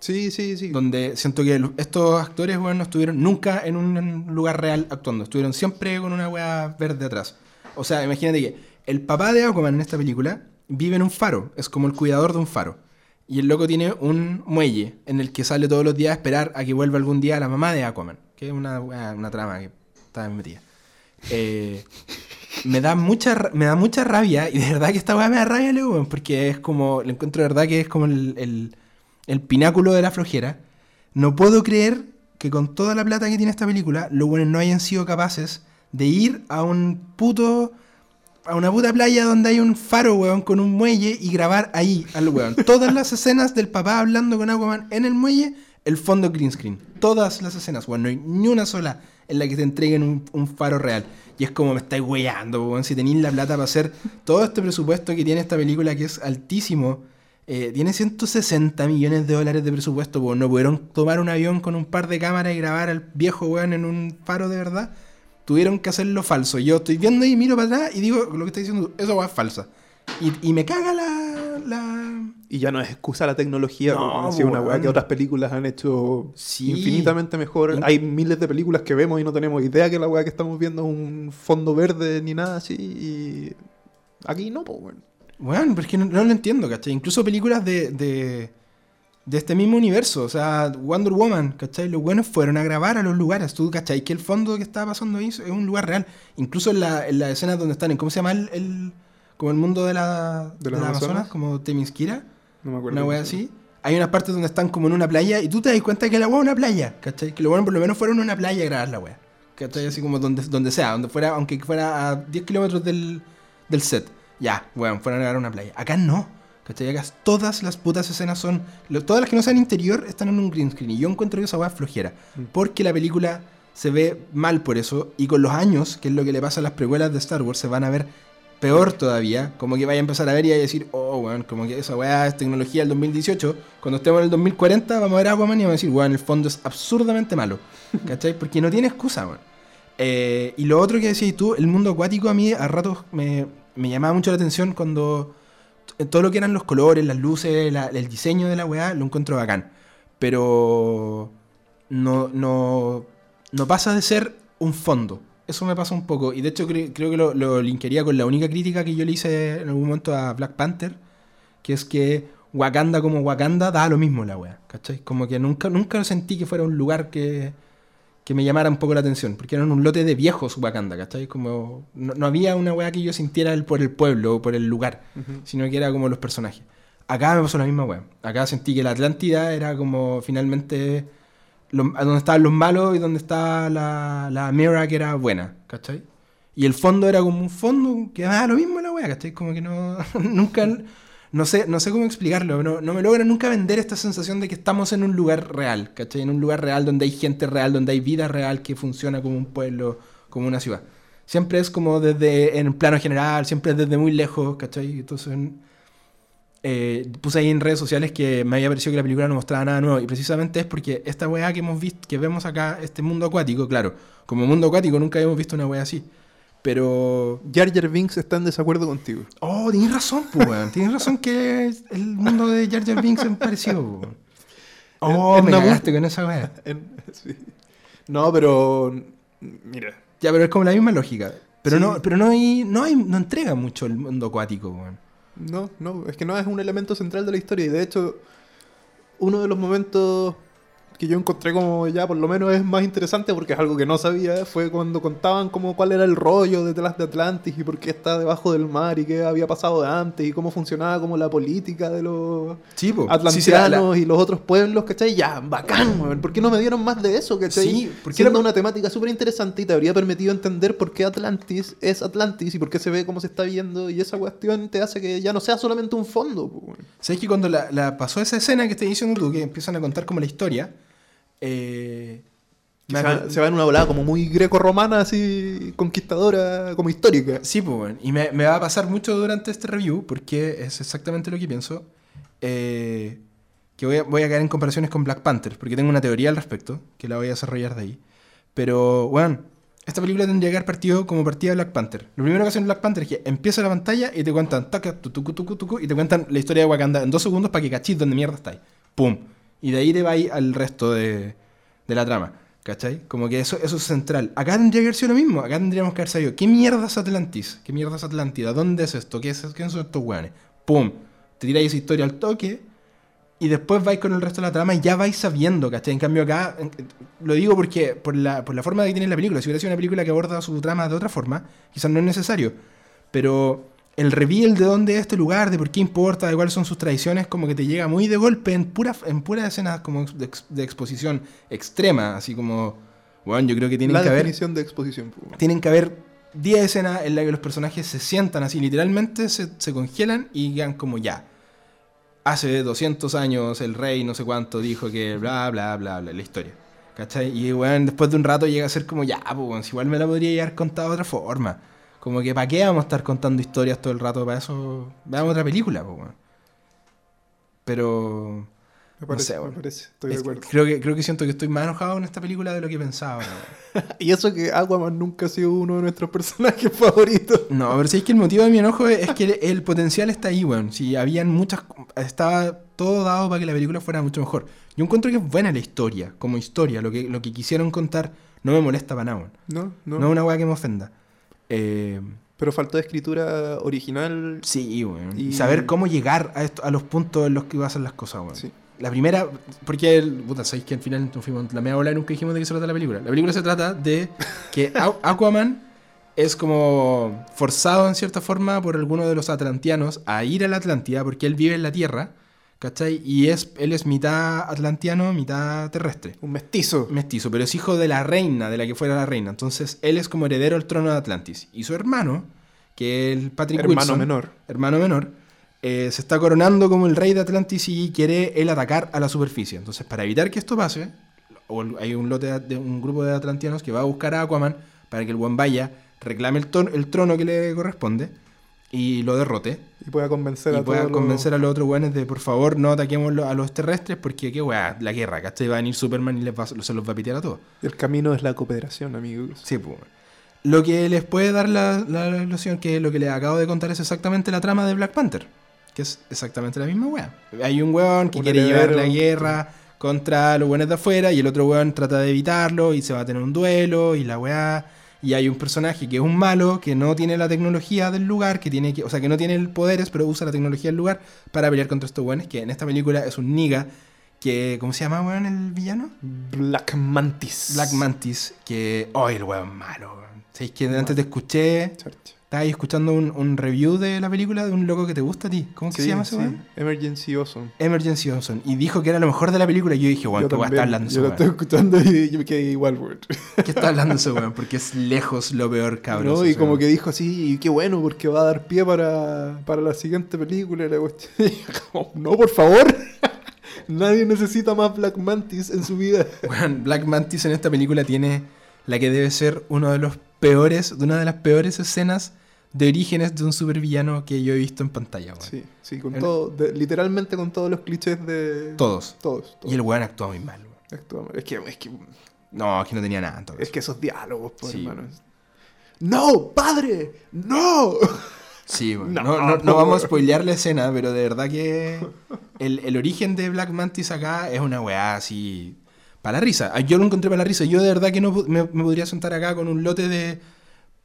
Sí, sí, sí. Donde siento que estos actores, weón, no estuvieron nunca en un lugar real actuando. Estuvieron siempre con una weá verde atrás. O sea, imagínate que el papá de Aquaman en esta película vive en un faro. Es como el cuidador de un faro. Y el loco tiene un muelle en el que sale todos los días a esperar a que vuelva algún día la mamá de Aquaman. Que es una, una trama que está metida. Eh, me da mucha me da mucha rabia. Y de verdad que esta weá me da rabia, weón. Porque es como. Le encuentro de verdad que es como el el pináculo de la flojera, no puedo creer que con toda la plata que tiene esta película, los buenos no hayan sido capaces de ir a un puto. a una puta playa donde hay un faro, weón, con un muelle y grabar ahí al weón. Todas las escenas del papá hablando con Aquaman en el muelle, el fondo green screen. Todas las escenas, weón. No hay ni una sola en la que te entreguen un, un faro real. Y es como me estáis weyando, weón. Si tenéis la plata para hacer todo este presupuesto que tiene esta película, que es altísimo. Eh, tiene 160 millones de dólares de presupuesto, pues no pudieron tomar un avión con un par de cámaras y grabar al viejo weón en un faro de verdad. Tuvieron que hacerlo falso. Yo estoy viendo y miro para atrás y digo lo que está diciendo, eso es falsa. Y, y, me caga la, la, Y ya no es excusa la tecnología, no, es una weá que otras películas han hecho sí. infinitamente mejor. Hay miles de películas que vemos y no tenemos idea que la weá que estamos viendo es un fondo verde ni nada así. Y aquí no, pues bueno. Bueno, pero es que no, no, lo entiendo, ¿cachai? Incluso películas de, de, de, este mismo universo, o sea, Wonder Woman, ¿cachai? Los buenos fueron a grabar a los lugares, tú, ¿cachai? Que el fondo que estaba pasando ahí es un lugar real. Incluso en la, en la escena donde están, en ¿cómo se llama el, el como el mundo de la, de, de la Amazonas? Amazonas? Como Temisquira, No me acuerdo. una wea así. Hay unas partes donde están como en una playa y tú te das cuenta que la wea es una playa, ¿cachai? Que los buenos por lo menos fueron a una playa a grabar la wea. ¿Cachai? Así como donde, donde sea, donde fuera, aunque fuera a 10 kilómetros del, del set. Ya, weón, fueron a grabar una playa. Acá no. ¿Cachai? Acá todas las putas escenas son. Lo, todas las que no sean interior están en un green screen. Y yo encuentro que esa weá flojera. Mm. Porque la película se ve mal por eso. Y con los años, que es lo que le pasa a las precuelas de Star Wars, se van a ver peor todavía. Como que vaya a empezar a ver y a decir, oh, weón, como que esa weá es tecnología del 2018. Cuando estemos en el 2040, vamos a ver Aquaman y vamos a decir, weón, el fondo es absurdamente malo. ¿Cachai? Porque no tiene excusa, weón. Eh, y lo otro que decías tú, el mundo acuático a mí a ratos me, me llamaba mucho la atención cuando todo lo que eran los colores, las luces, el diseño de la weá, lo encuentro bacán. Pero no, no, no pasa de ser un fondo. Eso me pasa un poco. Y de hecho cre creo que lo, lo linkearía con la única crítica que yo le hice en algún momento a Black Panther, que es que Wakanda como Wakanda, da lo mismo la weá, ¿cachai? Como que nunca, nunca sentí que fuera un lugar que, que me llamara un poco la atención, porque eran un lote de viejos Wakanda, ¿cachai? Como no, no había una weá que yo sintiera el- por el pueblo o por el lugar, Ujú. sino que era como los personajes. Acá me pasó la misma weá. Acá sentí que la Atlántida era como finalmente lo- donde estaban los malos y donde estaba la, la Mera que era buena, ¿cachai? Y el fondo era como un fondo que daba lo mismo la weá, ¿cachai? Como que no, nunca, no sé, no sé cómo explicarlo, no, no me logra nunca vender esta sensación de que estamos en un lugar real, ¿cachai? En un lugar real donde hay gente real, donde hay vida real que funciona como un pueblo, como una ciudad. Siempre es como desde, en plano general, siempre es desde muy lejos, ¿cachai? Entonces, eh, puse ahí en redes sociales que me había parecido que la película no mostraba nada nuevo y precisamente es porque esta weá que hemos visto, que vemos acá, este mundo acuático, claro, como mundo acuático nunca habíamos visto una weá así, pero... Jar Jar Binks está en desacuerdo contigo. Oh, tienes razón, pues, weón, tienes razón que el mundo de Jar Jar Binks es parecido. Oh, En- me cagaste con esa weá. Sí. No, pero. Mira. Ya, pero es como la misma lógica. Pero Sí. no, pero no hay, no hay, no entrega mucho el mundo acuático, weón. No, no, es que no es un elemento central de la historia. Y de hecho, uno de los momentos que yo encontré como ya por lo menos es más interesante porque es algo que no sabía, fue cuando contaban como cuál era el rollo detrás de Atlantis y por qué está debajo del mar y qué había pasado de antes y cómo funcionaba como la política de los Sí, atlantianos Sí, sí, la- la- y los otros pueblos, ¿cachai? Ya, bacán, weón. ¿Por qué no me dieron más de eso, cachai? Sí, porque Siendo era- una temática súper interesante y te habría permitido entender por qué Atlantis es Atlantis y por qué se ve cómo se está viendo y esa cuestión te hace que ya no sea solamente un fondo. ¿Sabes que cuando la, la pasó esa escena que estás diciendo tú, que empiezan a contar como la historia, eh, se, va, se va en una volada como muy greco-romana, así conquistadora, como histórica. Sí, pues, bueno, y me, me va a pasar mucho durante este review, porque es exactamente lo que pienso, eh, que voy a, voy a caer en comparaciones con Black Panther, porque tengo una teoría al respecto, que la voy a desarrollar de ahí. Pero, bueno, esta película tendría que haber partido como partida de Black Panther. Lo primero que hacen en Black Panther es que empieza la pantalla y te cuentan, taca, tu, tucu, tucu, tucu, y te cuentan la historia de Wakanda en dos segundos para que cachis dónde mierda estáis. ¡Pum! Y de ahí te vais al resto de, de la trama. ¿Cachai? Como que eso, eso es central. Acá tendría que haber sido lo mismo. Acá tendríamos que haber sabido. ¿Qué mierda es Atlantis? ¿Qué mierda es Atlántida? ¿Dónde es esto? ¿Qué, es, ¿Quiénes son estos weones? ¡Pum! Te tiráis esa historia al toque. Y después vais con el resto de la trama y ya vais sabiendo, ¿cachai? En cambio acá, lo digo porque por la, por la forma que tiene la película. Si hubiera sido una película que aborda su trama de otra forma, quizás no es necesario. Pero el reveal de dónde es este lugar, de por qué importa, de cuáles son sus tradiciones, como que te llega muy de golpe en pura, en pura escenas como de, ex- de exposición extrema, así como, bueno, yo creo que tienen la que haber, definición de exposición. po, weón. tienen que haber 10 escenas en las que los personajes se sientan así, literalmente se, se congelan y quedan como ya. Hace 200 años el rey no sé cuánto dijo que bla, bla, bla, bla, la historia. ¿Cachai? Y bueno, después de un rato llega a ser como ya, pues igual me la podría haber contado de otra forma. Como que ¿para qué vamos a estar contando historias todo el rato? Para eso veamos otra película, pues bueno. Pero Me parece, sé, me parece, estoy de acuerdo. creo, que, creo que siento que estoy más enojado en esta película de lo que pensaba. Y eso que Aquaman nunca ha sido uno de nuestros personajes favoritos. No, pero si es que el motivo de mi enojo es que el, el potencial está ahí, weón. Si habían muchas. Estaba todo dado para que la película fuera mucho mejor. Yo encuentro que es buena la historia, como historia. Lo que, lo que quisieron contar no me molesta para nada, weón. No, no. No es una weá que me ofenda. Eh, Pero faltó escritura original. sí, weón. Y saber cómo llegar a, esto, a los puntos en los que pasan las cosas, weón. Sí. La primera, porque, el, puta, sabéis que al final nos fuimos la media bola y nunca dijimos de qué se trata la película. La película se trata de que Aqu- Aquaman es como forzado en cierta forma por alguno de los atlantianos a ir a la Atlántida porque él vive en la Tierra, ¿cachai? Y es, él es mitad atlantiano, mitad terrestre. Un mestizo. Mestizo, pero es hijo de la reina, de la que fuera la reina. Entonces él es como heredero al trono de Atlantis. Y su hermano, que es el Patrick Hermano Wilson, menor. hermano menor, eh, se está coronando como el rey de Atlantis y quiere él atacar a la superficie. Entonces, para evitar que esto pase, hay un lote de, un grupo de atlantianos que va a buscar a Aquaman para que el buen vaya, reclame el, el trono que le corresponde y lo derrote. Y pueda convencer Y a pueda todos los- convencer a los otros buenos de por favor no ataquemos a los terrestres porque qué weá, la guerra, ¿cachai? Va a venir Superman y les va- se los va a pitear a todos. El camino es la cooperación, amigos. Sí, pues. Lo que les puede dar la, la ilusión que lo que les acabo de contar es exactamente la trama de Black Panther. Que es exactamente la misma weá. Hay un weón que Un quiere llevar la guerra contra los buenos de afuera y el otro weón trata de evitarlo y se va a tener un duelo y la weá. Y hay un personaje que es un malo, que no tiene la tecnología del lugar, que tiene que, o sea, que no tiene el poderes, pero usa la tecnología del lugar para pelear contra estos buenos, que en esta película es un niga que, ¿cómo se llama, weón, el villano? Black Mantis. Black Mantis, que, oh, el weón malo, weón. ¿Sabéis que antes te escuché, Charcha. Ahí escuchando un, un review de la película de un loco que te gusta a ti? ¿Cómo que se llama ese sí. weón? Emergency Awesome. Emergency Johnson. Y dijo que era lo mejor de la película. Y yo dije, weón, ¿qué weón está hablando ese Yo lo estoy escuchando y yo me quedé igual, weón. ¿Qué está hablando ese weón? Porque es lejos lo peor, cabrón. No, y como que dijo así, y qué bueno, porque va a dar pie para, para la siguiente película. y la como, no, por favor. Nadie necesita más Black Mantis en su vida. Weón, Black Mantis en esta película tiene la que debe ser uno de los peores, de una de las peores escenas de orígenes de un supervillano que yo he visto en pantalla, weón. Sí, sí, con El- todo, de- literalmente con todos los clichés de... Todos. Todos. todos. Y el weón actúa muy mal, weón. Actúa- Es que, es que, No, es que no tenía nada en todo es que esos diálogos, pues, Sí. hermano. ¡No, padre! ¡No! Sí, weón. No, No, no, vamos a spoilear la escena, pero de verdad que el, el origen de Black Mantis acá es una weá así. Para la risa. Yo lo encontré para la risa. Yo de verdad que no me podría sentar acá con un lote de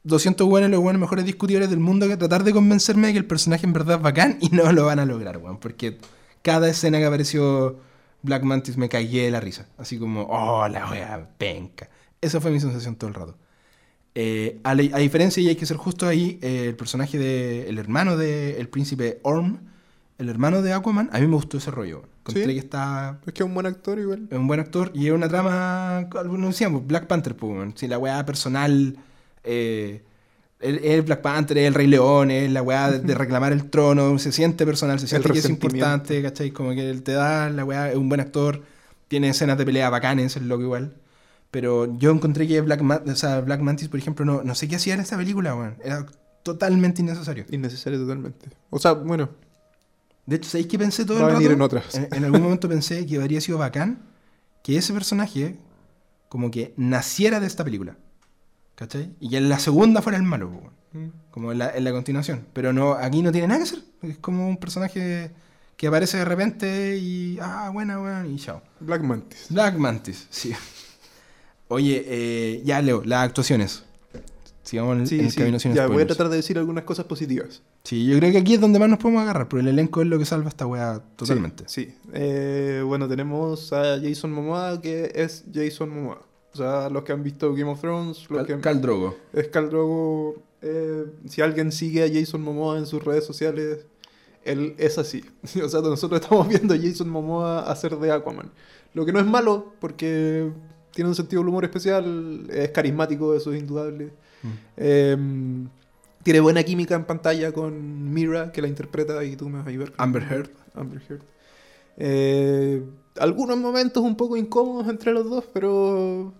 200 buenos, los buenos mejores discutidores del mundo, que tratar de convencerme de que el personaje en verdad es bacán y no lo van a lograr, weón. Porque cada escena que apareció Black Mantis me cagué de la risa. Así como, oh, la weá, penca. Esa fue mi sensación todo el rato. Eh, a, la- a diferencia, y hay que ser justo ahí, eh, el personaje de. El hermano del príncipe Orm, el hermano de Aquaman, a mí me gustó ese rollo. Encontré Sí. que está. Es que es un buen actor igual. Es un buen actor y es una trama. Algunos decíamos, Black Panther, pues. Si la weá personal. Eh, el, el Black Panther, el Rey León, es la weá de, de reclamar el trono, se siente personal, se siente que es importante, ¿cachai? Como que él te da la weá, es un buen actor, tiene escenas de pelea bacanes, es loco igual. Pero yo encontré que Black, Ma- o sea, Black Mantis, por ejemplo, no, no sé qué hacía en esta película, weón. Era totalmente innecesario. Innecesario totalmente. O sea, bueno, De hecho, ¿sabéis qué pensé todo Va a el venir rato? en otras. En, en algún momento pensé que habría sido bacán que ese personaje como que naciera de esta película. ¿Cachai? Y que en la segunda fuera el malo, weón. como en la, en la continuación. Pero no, aquí no tiene nada que hacer. Es como un personaje que aparece de repente y... Ah, buena, weón, y chao. Black Mantis. Black Mantis, sí. Oye, eh, ya Leo, las actuaciones. Sigamos en, Sí, en el sí. camino sin Ya, voy a tratar de decir algunas cosas positivas. Sí, yo creo que aquí es donde más nos podemos agarrar, porque el elenco es lo que salva esta weá totalmente. Sí. sí. Eh, bueno, tenemos a Jason Momoa, que es Jason Momoa. O sea, los que han visto Game of Thrones, los Cal, que... Khal Drogo. Es Khal Drogo. eh, si alguien sigue a Jason Momoa en sus redes sociales, él es así. O sea, nosotros estamos viendo a Jason Momoa hacer de Aquaman. Lo que no es malo, porque tiene un sentido del humor especial, es carismático, eso es indudable. Mm. Eh, tiene buena química en pantalla con Mira, que la interpreta y tú me vas a ayudar. Amber Heard. Amber Heard. Eh, algunos momentos un poco incómodos entre los dos, pero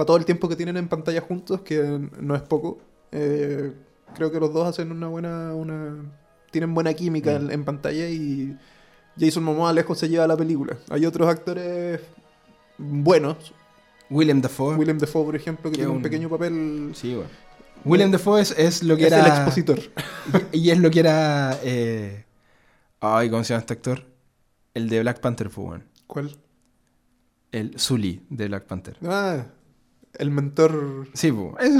para todo el tiempo que tienen en pantalla juntos, que no es poco, eh, creo que los dos hacen una buena, una tienen buena química Mm. en, en pantalla y Jason Momoa lejos se lleva la película. Hay otros actores buenos, William Dafoe. William Dafoe por ejemplo, que tiene un un- pequeño papel. Sí, weón. William Dafoe es, es lo que es era. el expositor. Y, y es lo que era. eh, Ay, ¿cómo se llama este actor? El de Black Panther, fue, weón. ¿Cuál? El Sully de Black Panther. Ah, el mentor. Sí, po, es,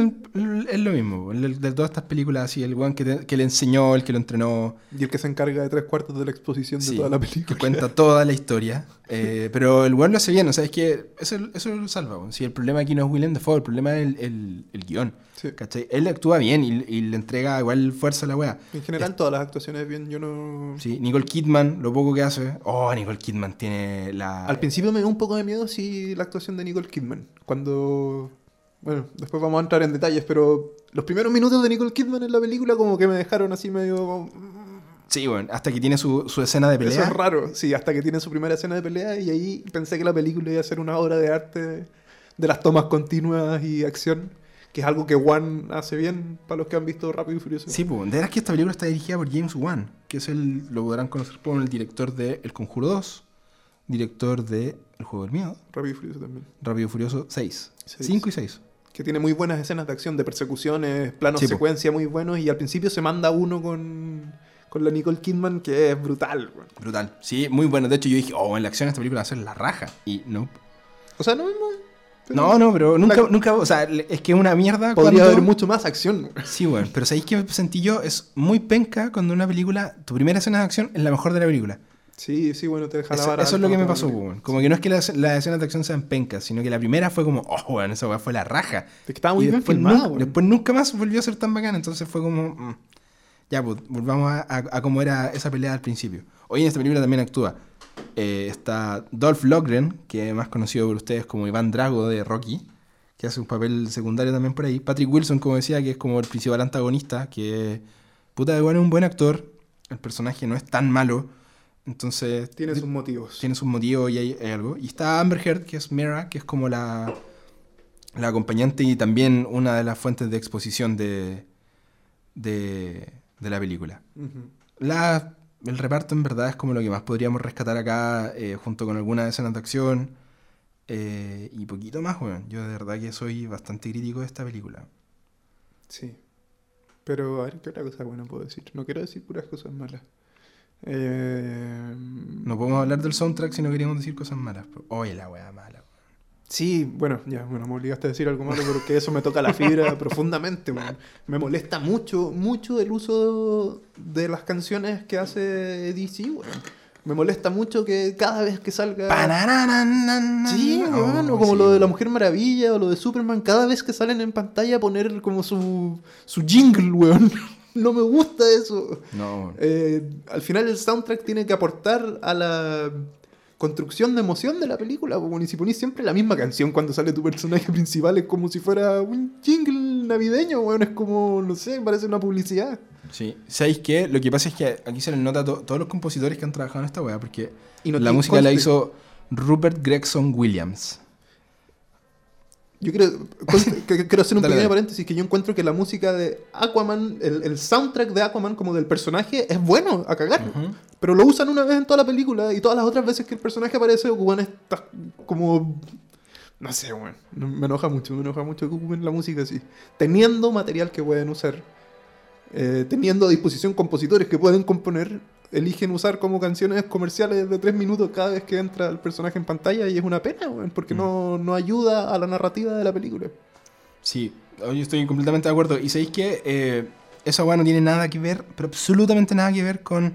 es lo mismo. de, de todas estas películas, así, el weón que, te- que le enseñó, el que lo entrenó, Y el que se encarga de tres cuartos de la exposición Sí, de toda la que película. cuenta toda la historia. Eh, pero el weón lo hace bien, o sea, es que eso, eso lo salva. Si el problema aquí no es William Dafoe, el problema es el, el, el guion. Sí. ¿cachai? Él actúa bien y, y le entrega igual fuerza a la weá. En general, todas las actuaciones bien. Yo no. Sí, Nicole Kidman, lo poco que hace. Oh, Nicole Kidman tiene la. Al principio me dio un poco de miedo sí la actuación de Nicole Kidman. Cuando. Bueno, después vamos a entrar en detalles, pero los primeros minutos de Nicole Kidman en la película como que me dejaron así medio... Sí, bueno, hasta que tiene su, su escena de Eso pelea. es raro, sí, hasta que tiene su primera escena de pelea y ahí pensé que la película iba a ser una obra de arte de las tomas continuas y acción, que es algo que One hace bien para los que han visto Rápido y Furioso. Sí, pues, de veras que esta película está dirigida por James Wan, que es el, lo podrán conocer por el director de El Conjuro 2, director de El Juego del Miedo, Rápido y Furioso también. Rápido y Furioso 6, Seis. 5 y 6. Que tiene muy buenas escenas de acción, de persecuciones, planos Sí, po. secuencia muy buenos y al principio se manda uno con, con la Nicole Kidman que es brutal. weón. Brutal. Sí, muy bueno. De hecho, yo dije, oh, en la acción esta película va a ser la raja. Y no. O sea, no, no- No, no, pero nunca, La- nunca, o sea, es que es una mierda podría cuando- haber mucho más acción. Sí, bueno, pero ¿sabéis qué sentí yo? Es muy penca cuando una película, tu primera escena de acción es la mejor de la película. Sí, sí, bueno, te deja la Eso, vara eso es lo que me pasó, weón. Como que no es que las, las escenas de acción sean pencas, sino que la primera fue como, oh, weón, esa weá fue la raja. Es que estaba muy Y bien después, filmada, weón. después nunca más volvió a ser tan bacana, entonces fue como, mm. ya, pues, volvamos a, a- a cómo era esa pelea al principio. Hoy en esta película también actúa. Eh, está Dolph Lundgren, que es más conocido por ustedes como Iván Drago de Rocky, que hace un papel secundario también por ahí. Patrick Wilson, como decía, que es como el principal antagonista, que puta de bueno es un buen actor. El personaje no es tan malo. Entonces, Tiene sus motivos. tiene sus motivos y hay, hay algo. Y está Amber Heard, que es Mira, que es como la, la acompañante y también una de las fuentes de exposición de, de, de la película. Ujú. La, el reparto en verdad es como lo que más podríamos rescatar acá, eh, junto con algunas escenas de acción eh, y poquito más, weón. Yo de verdad que soy bastante crítico de esta película. Sí. Pero, a ver, ¿qué otra cosa buena puedo decir? No quiero decir puras cosas malas. Eh, No podemos hablar del soundtrack si no queríamos decir cosas malas. Oye, la weá mala. Sí, bueno, ya, bueno, me obligaste a decir algo malo porque eso me toca la fibra profundamente, weón. Me molesta mucho, mucho el uso de las canciones que hace DC, weón. Me molesta mucho que cada vez que salga... Sí, weón, Oh, o como sí, lo de la. Mujer Maravilla o lo de Superman, cada vez que salen en pantalla poner como su, su jingle, weón. No me gusta eso. No. Eh, al final el soundtrack tiene que aportar a la construcción de emoción de la película. Como si ponís siempre la misma canción cuando sale tu personaje principal, es como si fuera un jingle navideño, weón. Es como, no sé, parece una publicidad. Sí, ¿sabéis qué? Lo que pasa es que aquí se les nota a to- todos los compositores que han trabajado en esta weá, porque Y no la música la hizo Rupert Gregson Williams. Yo quiero, quiero hacer un Dale, pequeño dale. paréntesis que yo encuentro que la música de Aquaman, el, el soundtrack de Aquaman como del personaje es bueno a cagar. Pero lo usan una vez en toda la película y todas las otras veces que el personaje aparece ocupan estas como... No sé, weón. No- Me enoja mucho, me enoja mucho que ocupen la música así. Teniendo material que pueden usar, eh, teniendo a disposición compositores que pueden componer, eligen usar como canciones comerciales de tres minutos cada vez que entra el personaje en pantalla y es una pena, porque Mm. no, no ayuda a la narrativa de la película. Sí, yo estoy completamente de acuerdo. Y sabéis que eh, esa weá no tiene nada que ver, pero absolutamente nada que ver con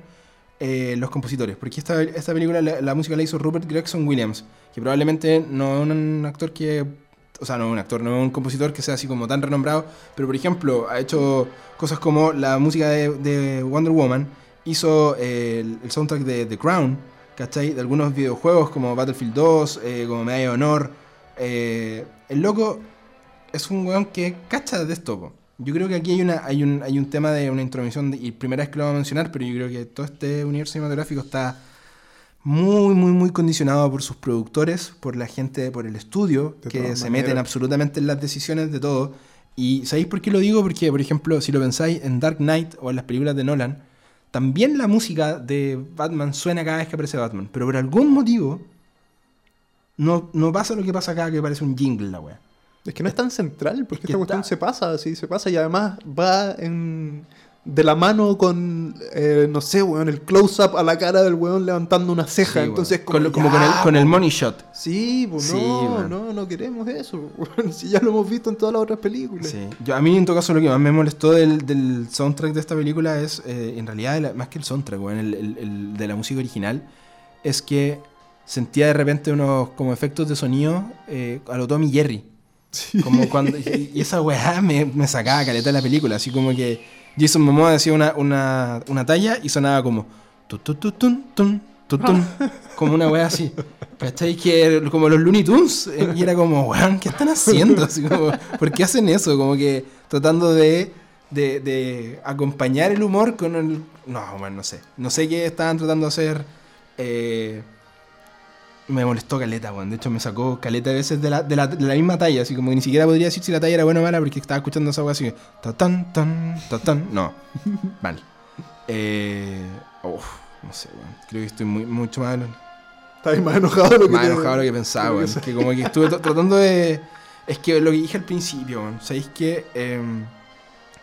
eh, los compositores. Porque esta, esta película, la, la música la hizo Rupert Gregson Williams, que probablemente no es un actor que. O sea, no es un actor, no es un compositor que sea así como tan renombrado. Pero por ejemplo, ha hecho cosas como la música de, de Wonder Woman, hizo eh, el, el soundtrack de The Crown, ¿cachai? De algunos videojuegos como Battlefield 2, eh, como Medalla de Honor. Eh, el loco es un weón que cacha de esto. po. Yo creo que aquí hay, una, hay, un, hay un tema de una intromisión, de- y primera vez que lo vamos a mencionar, pero yo creo que todo este universo cinematográfico está muy, muy, muy condicionado por sus productores, por la gente, por el estudio, De que se maneras. meten absolutamente en las decisiones de todo. Y ¿sabéis por qué lo digo? Porque, por ejemplo, si lo pensáis en Dark Knight o en las películas de Nolan, también la música de Batman suena cada vez que aparece Batman, pero por algún motivo no, no pasa lo que pasa acá, que parece un jingle la wea. Es que no es tan central, porque Es que esta cuestión está- se pasa, así se pasa y además va en, de la mano con, eh, no sé, weón, el close-up a la cara del weón levantando una ceja. Sí, Entonces. Con como, con, el, con el po. money shot. Sí, pues Sí, no, no, no queremos eso. weón, si ya lo hemos visto en todas las otras películas. Sí. Yo, a mí, en todo caso, lo que más me molestó del, del soundtrack de esta película es, eh, en realidad, la- más que el soundtrack, weón, el, el- el de la música original, es que sentía de repente unos como efectos de sonido eh, a lo Tommy Jerry. Como cuando, y, y esa weá me, me sacaba caleta de la película, así como que Jason Momoa decía una, una, una talla y sonaba como como una weá así. ¿Cachai? Que como los Looney Tunes. eh, Y era como, weón, ¿qué están haciendo? Así como, ¿Por qué hacen eso? Como que tratando de, de, de acompañar el humor con el. No, bueno, no sé. No sé qué estaban tratando de hacer. eh, me molestó caleta, weón. De hecho, me sacó caleta de veces de la, de, la, de la misma talla. Así como que ni siquiera podría decir si la talla era buena o mala porque estaba escuchando esa weá así. Ta tan, tan, ta tan. No. Mal. Eh, no sé, weón. Creo que estoy muy, mucho más, Estás más enojado de lo que más enojado de lo que pensaba, que weón. Que como que estuve tratando de. Es que lo que dije al principio, weón. ¿Sabéis que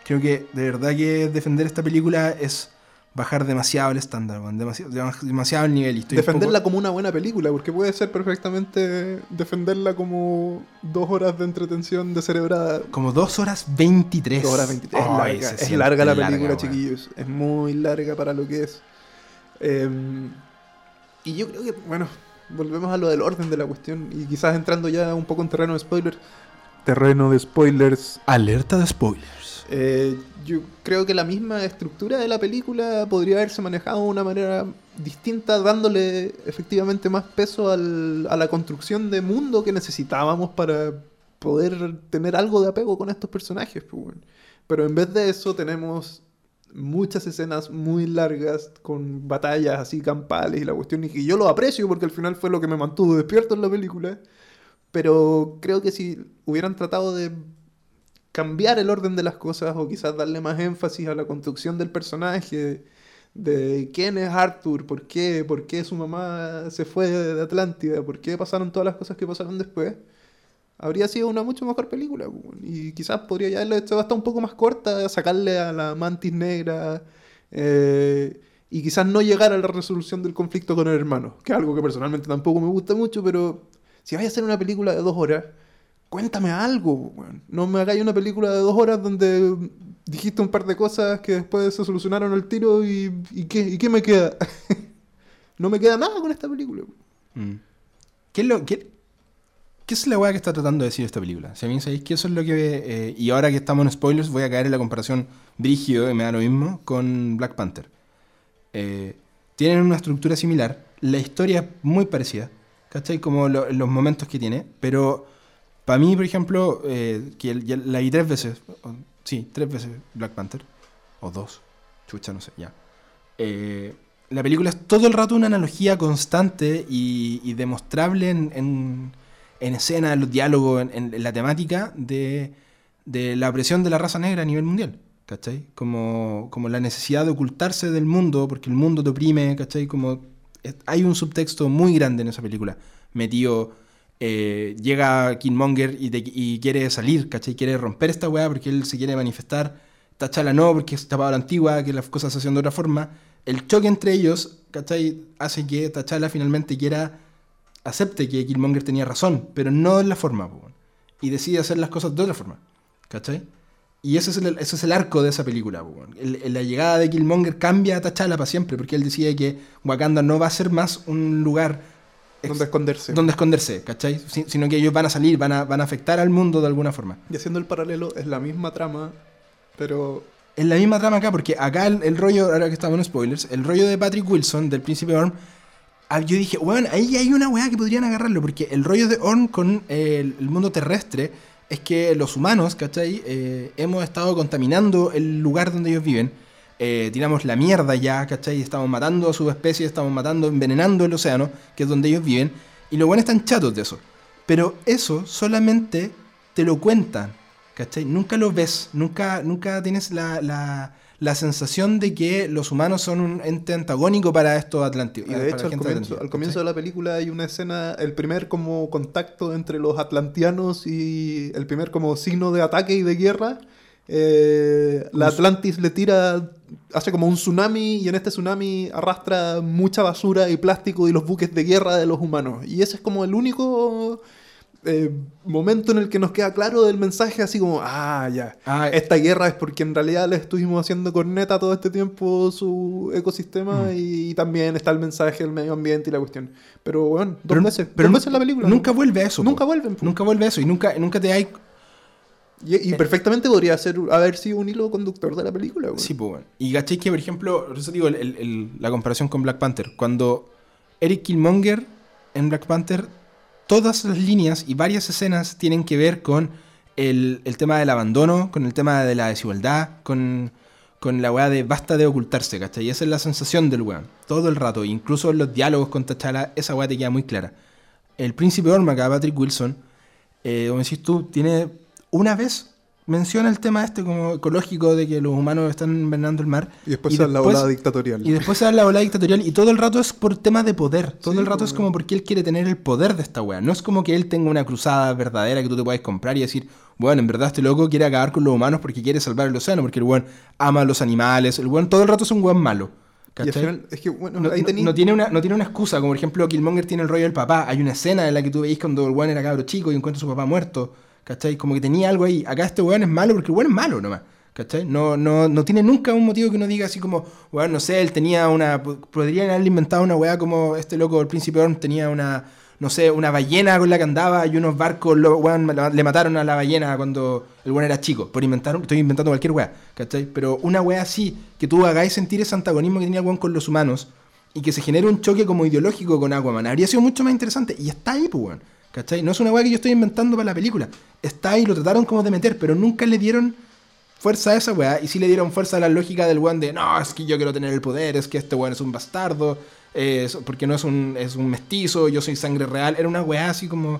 Creo que de verdad que defender esta película es bajar demasiado el estándar, weón, demasiado, demasiado el nivel. Y estoy defenderla poco- como una buena película, porque puede ser perfectamente defenderla como dos horas de entretención descerebrada. Como 2 horas 23. Dos horas 23. Es larga, es larga la película, chiquillos. Es muy larga para lo que es. Eh, y yo creo que, bueno, volvemos a lo del orden de la cuestión. Y quizás entrando ya un poco en terreno de spoilers. Terreno de spoilers. Alerta de spoilers. Eh, yo creo que la misma estructura de la película podría haberse manejado de una manera distinta, dándole efectivamente más peso al- a la construcción de mundo que necesitábamos para poder tener algo de apego con estos personajes. pues. Pero en vez de eso tenemos muchas escenas muy largas con batallas así campales y la cuestión y que yo lo aprecio porque al final fue lo que me mantuvo despierto en la película. Pero creo que si hubieran tratado de cambiar el orden de las cosas o quizás darle más énfasis a la construcción del personaje, de quién es Arthur, por qué, por qué su mamá se fue de Atlántida, por qué pasaron todas las cosas que pasaron después, habría sido una mucho mejor película. po. Y quizás podría ya haberlo hecho hasta un poco más corta, sacarle a la mantis negra. eh, y quizás no llegar a la resolución del conflicto con el hermano, que es algo que personalmente tampoco me gusta mucho, pero si vais a hacer una película de dos horas, cuéntame algo, weón. No me hagáis una película de dos horas donde dijiste un par de cosas que después se solucionaron al tiro y, y ¿qué, ¿y qué me queda? no me queda nada con esta película. Mm. ¿Qué es lo es la weá que está tratando de decir esta película? Si a mí sabéis que eso es lo que... eh, y ahora que estamos en spoilers voy a caer en la comparación brígido, y me da lo mismo, con Black Panther. Eh, tienen una estructura similar, la historia es muy parecida, ¿cachai? Como lo- los momentos que tiene, pero para mí, por ejemplo, eh, que la vi tres veces, sí, tres veces Black Panther, o dos, chucha, no sé, ya. Eh, la película es todo el rato una analogía constante y, y demostrable en, en, en escena, en los diálogos, en, en- la temática de, de la opresión de la raza negra a nivel mundial. ¿Cachai? Como, como la necesidad de ocultarse del mundo porque el mundo te oprime, ¿cachai? Como es- hay un subtexto muy grande en esa película. Metido, eh, llega Killmonger y, y quiere salir, ¿cachai? Quiere romper esta weá porque él se quiere manifestar. Tachala no, porque es tapado la antigua, que las cosas se hacen de otra forma. El choque entre ellos, ¿cachai? Hace que Tachala finalmente quiera, acepte que Killmonger tenía razón, pero no en la forma, y decide hacer las cosas de otra forma, ¿cachai? Y ese es el, arco de esa película. El- la llegada de Killmonger cambia a T'Challa para siempre, porque él decide que Wakanda no va a ser más un lugar Donde esconderse. donde esconderse, ¿cachai? Si- sino que ellos van a salir, van a, van a afectar al mundo de alguna forma. Y haciendo el paralelo, es la misma trama, pero Es la misma trama acá, porque acá el, el rollo, ahora que estamos en spoilers, el rollo de Patrick Wilson, del príncipe Orm, ah, yo dije, bueno, ahí hay una weá que podrían agarrarlo, porque el rollo de Orm con eh, el, el mundo terrestre es que los humanos, ¿cachai? Eh, hemos estado contaminando el lugar donde ellos viven. Eh, tiramos la mierda ya, ¿cachai? Estamos matando a subespecies, estamos matando, envenenando el océano, que es donde ellos viven, y los buenos están chatos de eso. Pero eso solamente te lo cuentan, ¿cachai? Nunca lo ves, nunca, nunca tienes la, la, la sensación de que los humanos son un ente antagónico para estos atlánticos. Y de hecho, al comienzo, al comienzo de la película hay una escena, el primer como contacto entre los atlantianos y el primer como signo de ataque y de guerra. Eh, la Atlantis le tira, hace como un tsunami y en este tsunami arrastra mucha basura y plástico y los buques de guerra de los humanos. Y ese es como el único eh, momento en el que nos queda claro del mensaje, así como, ah, ya. Ah, Esta guerra es porque en realidad le estuvimos haciendo corneta todo este tiempo su ecosistema Mm. y también está el mensaje del medio ambiente y la cuestión. Pero bueno, dos pero, veces, pero dos veces la película. Nunca ¿no? vuelve a eso. Nunca po. vuelven. po. Nunca vuelve a eso. Y nunca, nunca te hay. Y, y perfectamente podría ser, haber sido un hilo conductor de la película. güey. Sí, pues bueno. Y caché que, por ejemplo, por eso digo el- el- el- la comparación con Black Panther. Cuando Eric Killmonger en Black Panther, todas las líneas y varias escenas tienen que ver con el, el tema del abandono, con el tema de la desigualdad, con, con la weá de basta de ocultarse, ¿cachai? Y esa es la sensación del weón. Todo el rato, incluso en los diálogos con T'Challa, esa weá te queda muy clara. El príncipe Ormaca, Patrick Wilson, eh, como decís tú, tiene una vez menciona el tema este como ecológico de que los humanos están envenenando el mar. Y después Y sale la volada dictatorial. Y después se da la ola dictatorial y todo el rato es por temas de poder. Todo Sí, el rato pues, es como porque él quiere tener el poder de esta wea. No es como que él tenga una cruzada verdadera que tú te puedes comprar y decir, bueno, en verdad este loco quiere acabar con los humanos porque quiere salvar el océano, porque el weón ama a los animales. El weón todo el rato es un weón malo. Y al final, es que, bueno, No, ahí no- tení- no tiene una, no tiene una excusa, como por ejemplo Killmonger tiene el rollo del papá. Hay una escena en la que tú veis cuando el weón era cabro chico y encuentra a su papá muerto. ¿Cachai? Como que tenía algo ahí. Acá este weón es malo porque el weón es malo nomás. ¿Cachai? No, no, no tiene nunca un motivo que uno diga así como, weón, no sé, él tenía una. Podrían haberle inventado una weá como este loco, el príncipe Orm, tenía una. No sé, una ballena con la que andaba y unos barcos, lo- le mataron a la ballena cuando el weón era chico. Por inventar, estoy inventando cualquier weá, ¿cachai? Pero una weá así, que tú hagáis sentir ese antagonismo que tenía el weón con los humanos y que se genere un choque como ideológico con Aquaman, habría sido mucho más interesante. Y está ahí, pues, weón. ¿Cachai? No es una weá que yo estoy inventando para la película. Está ahí, lo trataron como de meter, pero nunca le dieron fuerza a esa weá. Y sí le dieron fuerza a la lógica del weón de, no, es que yo quiero tener el poder, es que este weón es un bastardo, es- porque no es un, es un mestizo, yo soy sangre real. Era una weá así como...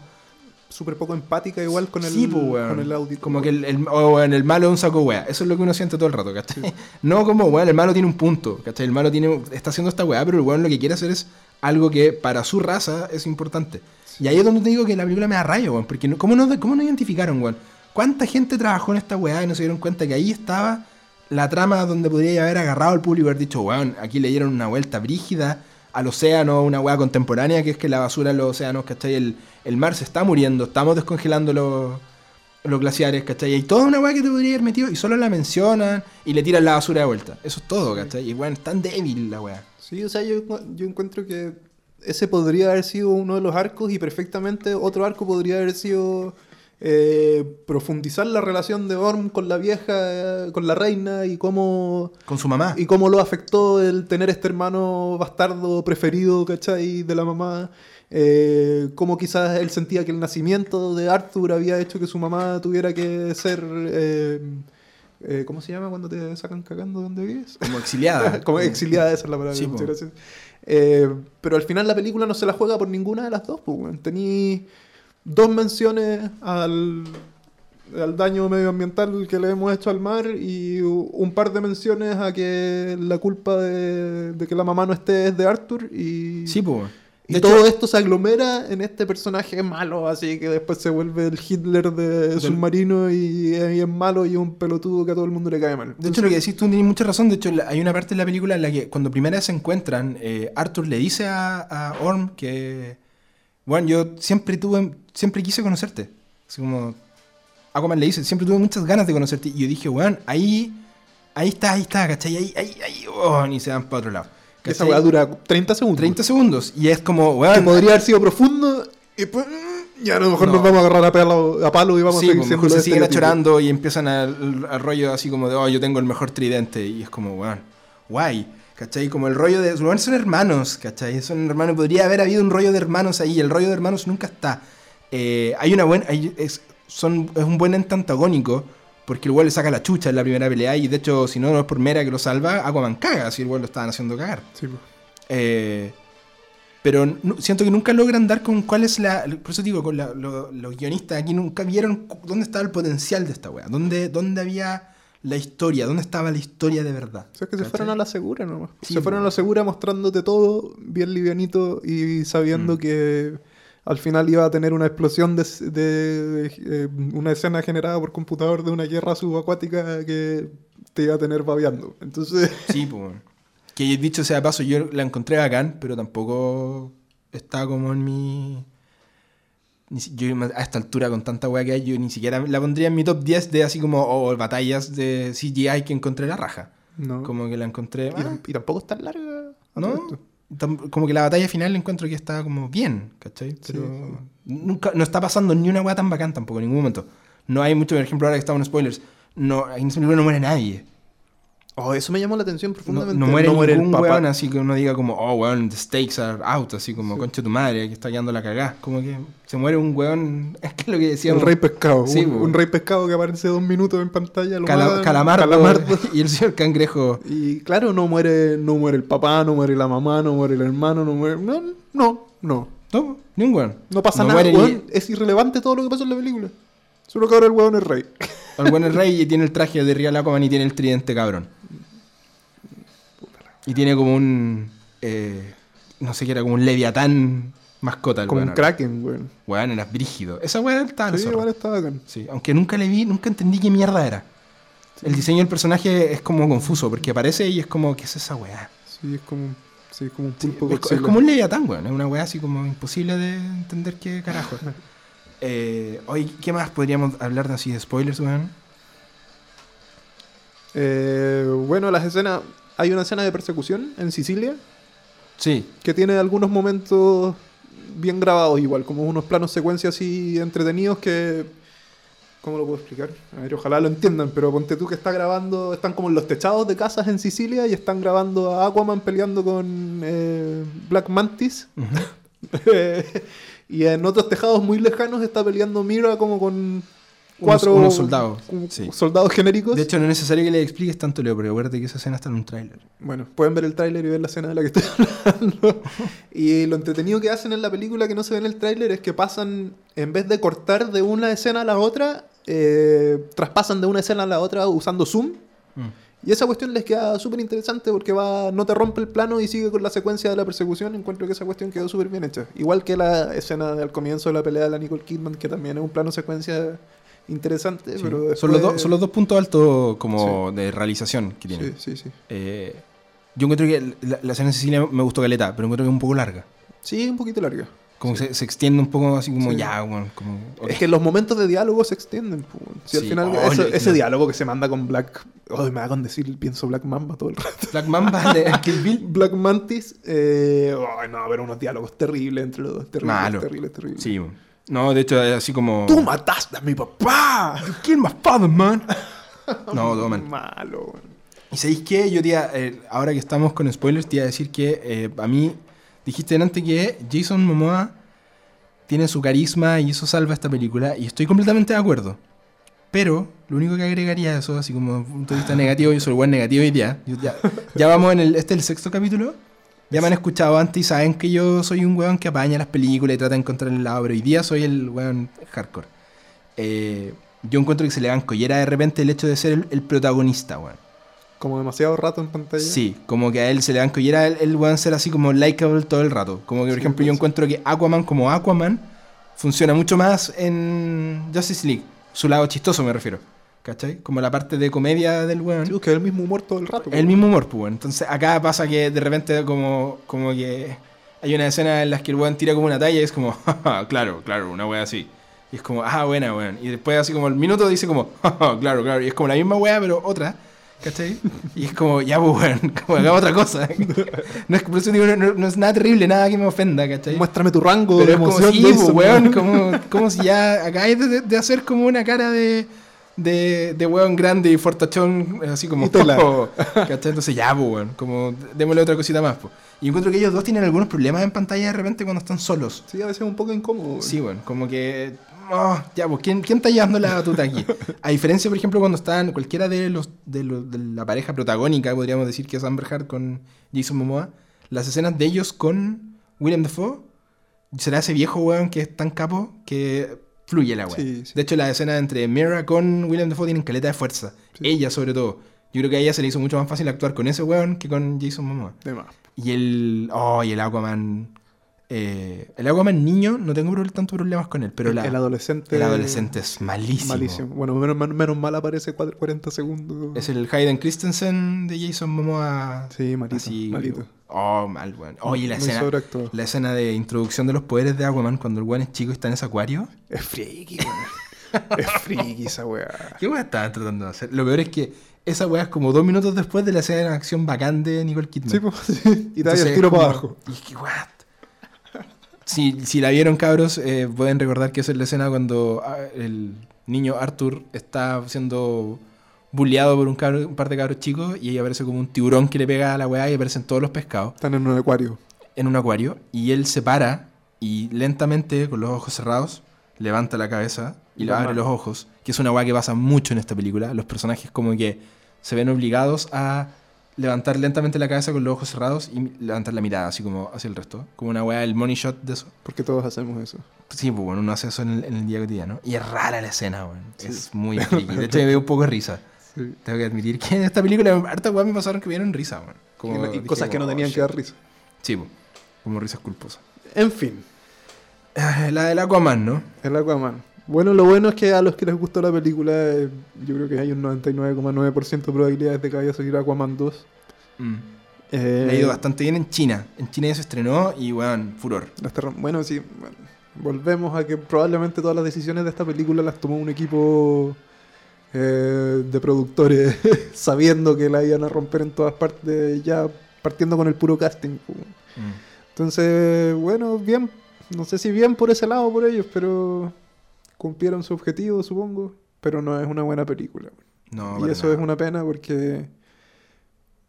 súper poco empática igual con el, sí, pues, con el audio. Como que el, el, o, weón, el malo es un saco weá. Eso es lo que uno siente todo el rato, ¿cachai? No como, weón, el malo tiene un punto, ¿cachai? El malo tiene, está haciendo esta weá, pero el weón lo que quiere hacer es algo que para su raza es importante. Y ahí es donde te digo que la película me da rayo, weón. Porque no- ¿cómo, no, ¿cómo no identificaron, weón? ¿Cuánta gente trabajó en esta weá y no se dieron cuenta que ahí estaba la trama donde podría haber agarrado al público y haber dicho, weón, aquí le dieron una vuelta brígida al océano, una weá contemporánea, que es que la basura en los océanos, ¿cachai? El, el mar se está muriendo, estamos descongelando los, los glaciares, ¿cachai? Y toda una weá que te podría haber metido y solo la mencionan y le tiran la basura de vuelta. Eso es todo, ¿cachai? Y weón, es tan débil la weá. Sí, o sea, yo, yo encuentro que ese podría haber sido uno de los arcos y perfectamente otro arco podría haber sido eh, profundizar la relación de Orm con la vieja, eh, con la reina y cómo, Con su mamá. y cómo lo afectó el tener este hermano bastardo preferido, ¿cachai? De la mamá. Eh, cómo quizás él sentía que el nacimiento de Arthur había hecho que su mamá tuviera que ser... eh, eh, ¿Cómo se llama cuando te sacan cagando de donde vives? Como exiliada. Como exiliada, esa es la palabra. Sí, muchas gracias. Eh, pero al final la película no se la juega por ninguna de las dos. Pues. Tení dos menciones al, al daño medioambiental que le hemos hecho al mar y un par de menciones a que la culpa de, de que la mamá no esté es de Arthur y, Sí, pues. Y De todo hecho, esto se aglomera en este personaje malo, así que después se vuelve el Hitler de submarino y, y es malo y un pelotudo que a todo el mundo le cae mal. De hecho, lo que decís tú tienes mucha razón. De hecho, hay una parte de la película en la que cuando primera vez se encuentran, eh, Arthur le dice a, a Orm que, bueno, yo siempre tuve, siempre quise conocerte. Así como, Aquaman le dice, siempre tuve muchas ganas de conocerte. Y yo dije, weón, ahí, ahí está, ahí está, ¿cachai? Ahí, ahí, ahí, oh, y se van para otro lado. Que esa ¿cachai? weá dura 30 segundos. 30 segundos. Y es como, que weón, podría haber sido profundo y pues ya a lo mejor No. nos vamos a agarrar a palo, a palo y vamos sí, a seguir pues, siendo se los siguen achorando y empiezan al, al rollo así como de, oh, yo tengo el mejor tridente. Y es como, weón, guay. ¿Cachai? Como el rollo de. Weón, son hermanos, ¿cachai? Son hermanos. Podría haber habido un rollo de hermanos ahí. El rollo de hermanos nunca está. Eh, hay una buena. hay- es, son, es un buen ente antagónico. Porque el weón le saca la chucha en la primera pelea. Y de hecho, si no, no es por Mera que lo salva, Aquaman caga. Si el weón lo estaban haciendo cagar. Sí, pues. Eh, pero siento que nunca logran dar con cuál es la. Por eso digo, con la- lo- los guionistas aquí nunca vieron dónde estaba el potencial de esta wea. Dónde, dónde había la historia, dónde estaba la historia de verdad. O sea, que se fueron a la segura nomás. Sí, se fueron a la segura mostrándote todo bien livianito y sabiendo Mm. que al final iba a tener una explosión de, de- de, eh, una escena generada por computador de una guerra subacuática que te iba a tener babeando. Entonces, Sí, pues. Que dicho sea de paso, yo la encontré bacán, pero tampoco está como en mi. Yo a esta altura con tanta weá que hay, yo ni siquiera la pondría en mi top 10 de así como oh, batallas de CGI que encontré la raja. no. Como que la encontré. Y, ah, y tampoco es tan larga. a ¿No? todo esto. Como que la batalla final encuentro que está como bien, ¿cachai? Sí, Pero sí. nunca, no está pasando ni una weá tan bacán tampoco, en ningún momento. No hay mucho, por ejemplo, ahora que estamos en spoilers, no, en ese película no muere nadie. Oh, eso me llamó la atención No, profundamente. no muere el ningún papá. weón así que uno diga como, oh weón, the stakes are out, así como, concha tu madre, que está quedando la cagá. Como que se muere un weón, es que es lo que El decíamos. rey pescado. Sí, un, un rey pescado que aparece dos minutos en pantalla. Lo Cala- matan, calamardo, calamardo. y el señor cangrejo. Y claro, no muere, no muere el papá, no muere la mamá, no muere el hermano, no muere. No, no, no. No, ni un weón. No pasa No nada, muere ni- weón. Es irrelevante todo lo que pasó en la película. Solo que ahora el weón es rey. El weón es rey y tiene el traje de Real Aquaman y tiene el tridente cabrón. Y tiene como un. eh, no sé qué era, como un leviatán mascota. El Como weón un kraken, weón. Weón, era brígido. Esa weón estaba Sí, igual está bacán. Sí, aunque nunca le vi, nunca entendí qué mierda era. El diseño del personaje es como confuso, porque aparece y es como, ¿qué es esa weá? Sí. Sí, es como, sí, es como un Sí, pulpo es, es como un Leviatán, weón. Es una weá así como imposible de entender qué carajo. eh, oye, ¿qué más podríamos hablar de así de spoilers, weón? Eh, bueno, las escenas... Hay una escena de persecución en Sicilia Sí. que tiene algunos momentos bien grabados igual, como unos planos secuencias así entretenidos que... ¿Cómo lo puedo explicar? A ver, ojalá lo entiendan, pero ponte tú que está grabando, están como en los techados de casas en Sicilia y están grabando a Aquaman peleando con eh, Black Mantis. y en otros tejados muy lejanos está peleando Mira como con cuatro unos soldados, sí. soldados genéricos. De hecho, no es necesario que le expliques tanto, Leo, porque acuérdate que esa escena está en un tráiler. Bueno, pueden ver el tráiler y ver la escena de la que estoy hablando. y lo entretenido que hacen en la película que no se ve en el tráiler es que pasan, en vez de cortar de una escena a la otra, eh, traspasan de una escena a la otra usando zoom. Mm. Y esa cuestión les queda súper interesante porque va, no te rompe el plano y sigue con la secuencia de la persecución. Encuentro que esa cuestión quedó súper bien hecha. Igual que la escena al comienzo de la pelea de la Nicole Kidman, que también es un plano secuencia interesante. Sí. Pero son, los después- dos- son los dos puntos altos como de realización que tiene. Sí, sí, sí. Eh, yo encuentro que la, la escena en Sicilia me gustó caleta, pero encuentro que es un poco larga. Sí, un poquito larga. Como se, se extiende un poco así como Sí. ya, bueno, como... ok. Es que los momentos de diálogo se extienden. Si al Sí. final Oh, ese, le- ese diálogo que se manda con Black... Oh, me hagan decir, pienso Black Mamba todo el rato. Black Mamba de Kill Bill. Black Mantis. Eh, oh, no, pero unos diálogos terribles entre los dos. Terribles, Malo. terribles, terribles. Sí, bueno. No, de hecho, es así como... ¡Tú mataste a mi papá! ¿Quién más father, man? no, todo mal. Malo. weón. ¿Y sabéis qué? Yo iba- eh, ahora que estamos con spoilers, te iba a decir que eh, a mí dijiste antes que Jason Momoa tiene su carisma y eso salva esta película, y estoy completamente de acuerdo. Pero lo único que agregaría a eso, así como punto de vista negativo, yo soy buen negativo día. yo ya, ya vamos en el. Este es el sexto capítulo. Ya me han escuchado antes y saben que yo soy un weón que apaña las películas y trata de encontrar el lado, pero hoy día soy el weón hardcore. Eh, yo encuentro que se le dan collera de repente el hecho de ser el, el protagonista, weón. Como demasiado rato en pantalla. Sí, como que a él se le dan collera el, el weón ser así como likeable todo el rato. Como que, por Sí, ejemplo, yo pues. encuentro que Aquaman como Aquaman funciona mucho más en Justice League. Su lado chistoso me refiero. ¿Cachai? Como la parte de comedia del weón. Sí, que es el mismo humor todo el rato. El mismo humor, pues, weón. Entonces acá pasa que de repente como, como que hay una escena en la que el weón tira como una talla y es como, "Ja, claro, claro, una wea así. Y es como, ah, buena, weón. Y después así como el minuto dice como, "Ja, claro, claro. Y es como la misma wea, pero otra. ¿Cachai? Y es como, ya, pues, weón, como hagamos otra cosa. No es, por eso digo, no, no- es nada terrible, nada que me ofenda, ¿cachai? Muéstrame tu rango Pero de es como emoción. si, de eso, weón, weón. como, como si ya acabáis de, de hacer como una cara de, de, de weón grande y fortachón, así como... ¿cachai? Entonces ya, pues, weón, como démosle otra cosita más, pues. Y encuentro que ellos dos tienen algunos problemas en pantalla de repente cuando están solos. Sí, a veces es un poco incómodo. weón. Sí, bueno, como que... oh, ya, pues, ¿quién, ¿quién está llevando la batuta aquí? A diferencia, por ejemplo, cuando están cualquiera de los de, los- de la pareja protagónica, podríamos decir que es Amber Heard con Jason Momoa, las escenas de ellos con William Dafoe, será ese viejo weón que es tan capo que fluye la weá. Sí, sí. De hecho, las escenas entre Mira con William Dafoe tienen caleta de fuerza. Sí. Ella, sobre todo. Yo creo que a ella se le hizo mucho más fácil actuar con ese weón que con Jason Momoa. De más. Y el. Oh, y el Aquaman. Eh, el Aquaman niño, no tengo tanto problemas con él, pero el, la- el adolescente. el adolescente es malísimo. Malísimo. Bueno, menos, mal- menos mal aparece cuatro- 40 segundos. Es el Hayden Christensen de Jason Momoa. Sí, malito. así, malito. Oh, mal, weón. Oye, la Muy escena, la escena de introducción de los poderes de Aquaman cuando el weón es chico y está en ese acuario. Es friki, weón. es friki esa weá. ¿Qué weón estaban tratando de hacer? Lo peor es que esa weá es como dos minutos después de la escena de acción bacán de Nicole Kidman. Sí, pues, sí. Y te el tiro como- para abajo. Y es que, what? Si, si la vieron, cabros, eh, pueden recordar que esa es la escena cuando ah, el niño Arthur está siendo bulleado por un, cabro- un par de cabros chicos y ahí aparece como un tiburón que le pega a la weá y aparecen todos los pescados Están en un acuario. en un acuario y él se para y lentamente, con los ojos cerrados, levanta la cabeza y le abre los ojos, que es una weá que pasa mucho en esta película. Los personajes como que se ven obligados a levantar lentamente la cabeza con los ojos cerrados y levantar la mirada, así como hacia el resto. Como una weá, el money shot de eso. Porque todos hacemos eso. Sí, pues bueno, uno hace eso en el, en el día cotidiano. Y es rara la escena, weón. Sí. Es muy friki. De hecho, me dio un poco de risa. Sí. Tengo que admitir que en esta película harta weá me pasaron que me dieron risa, weón. Como y dije, cosas que no oh, tenían shit. que dar risa. Sí, pues. Como risas culposas. En fin, Ah, La del Aquaman, ¿no? el Aquaman. Bueno, lo bueno es que a los que les gustó la película, eh, yo creo que hay un 99,9% de probabilidades de que vaya a salir Aquaman 2. Mm. Eh, ha ido bastante bien en China. En China ya se estrenó y, weón, furor. Bueno, sí. bueno, volvemos a que probablemente todas las decisiones de esta película las tomó un equipo eh, de productores sabiendo que la iban a romper en todas partes, ya partiendo con el puro casting. pues. Entonces, bueno, bien. No sé si bien por ese lado por ellos, pero cumplieron su objetivo, supongo. Pero no es una buena película. No, y eso nada. es una pena porque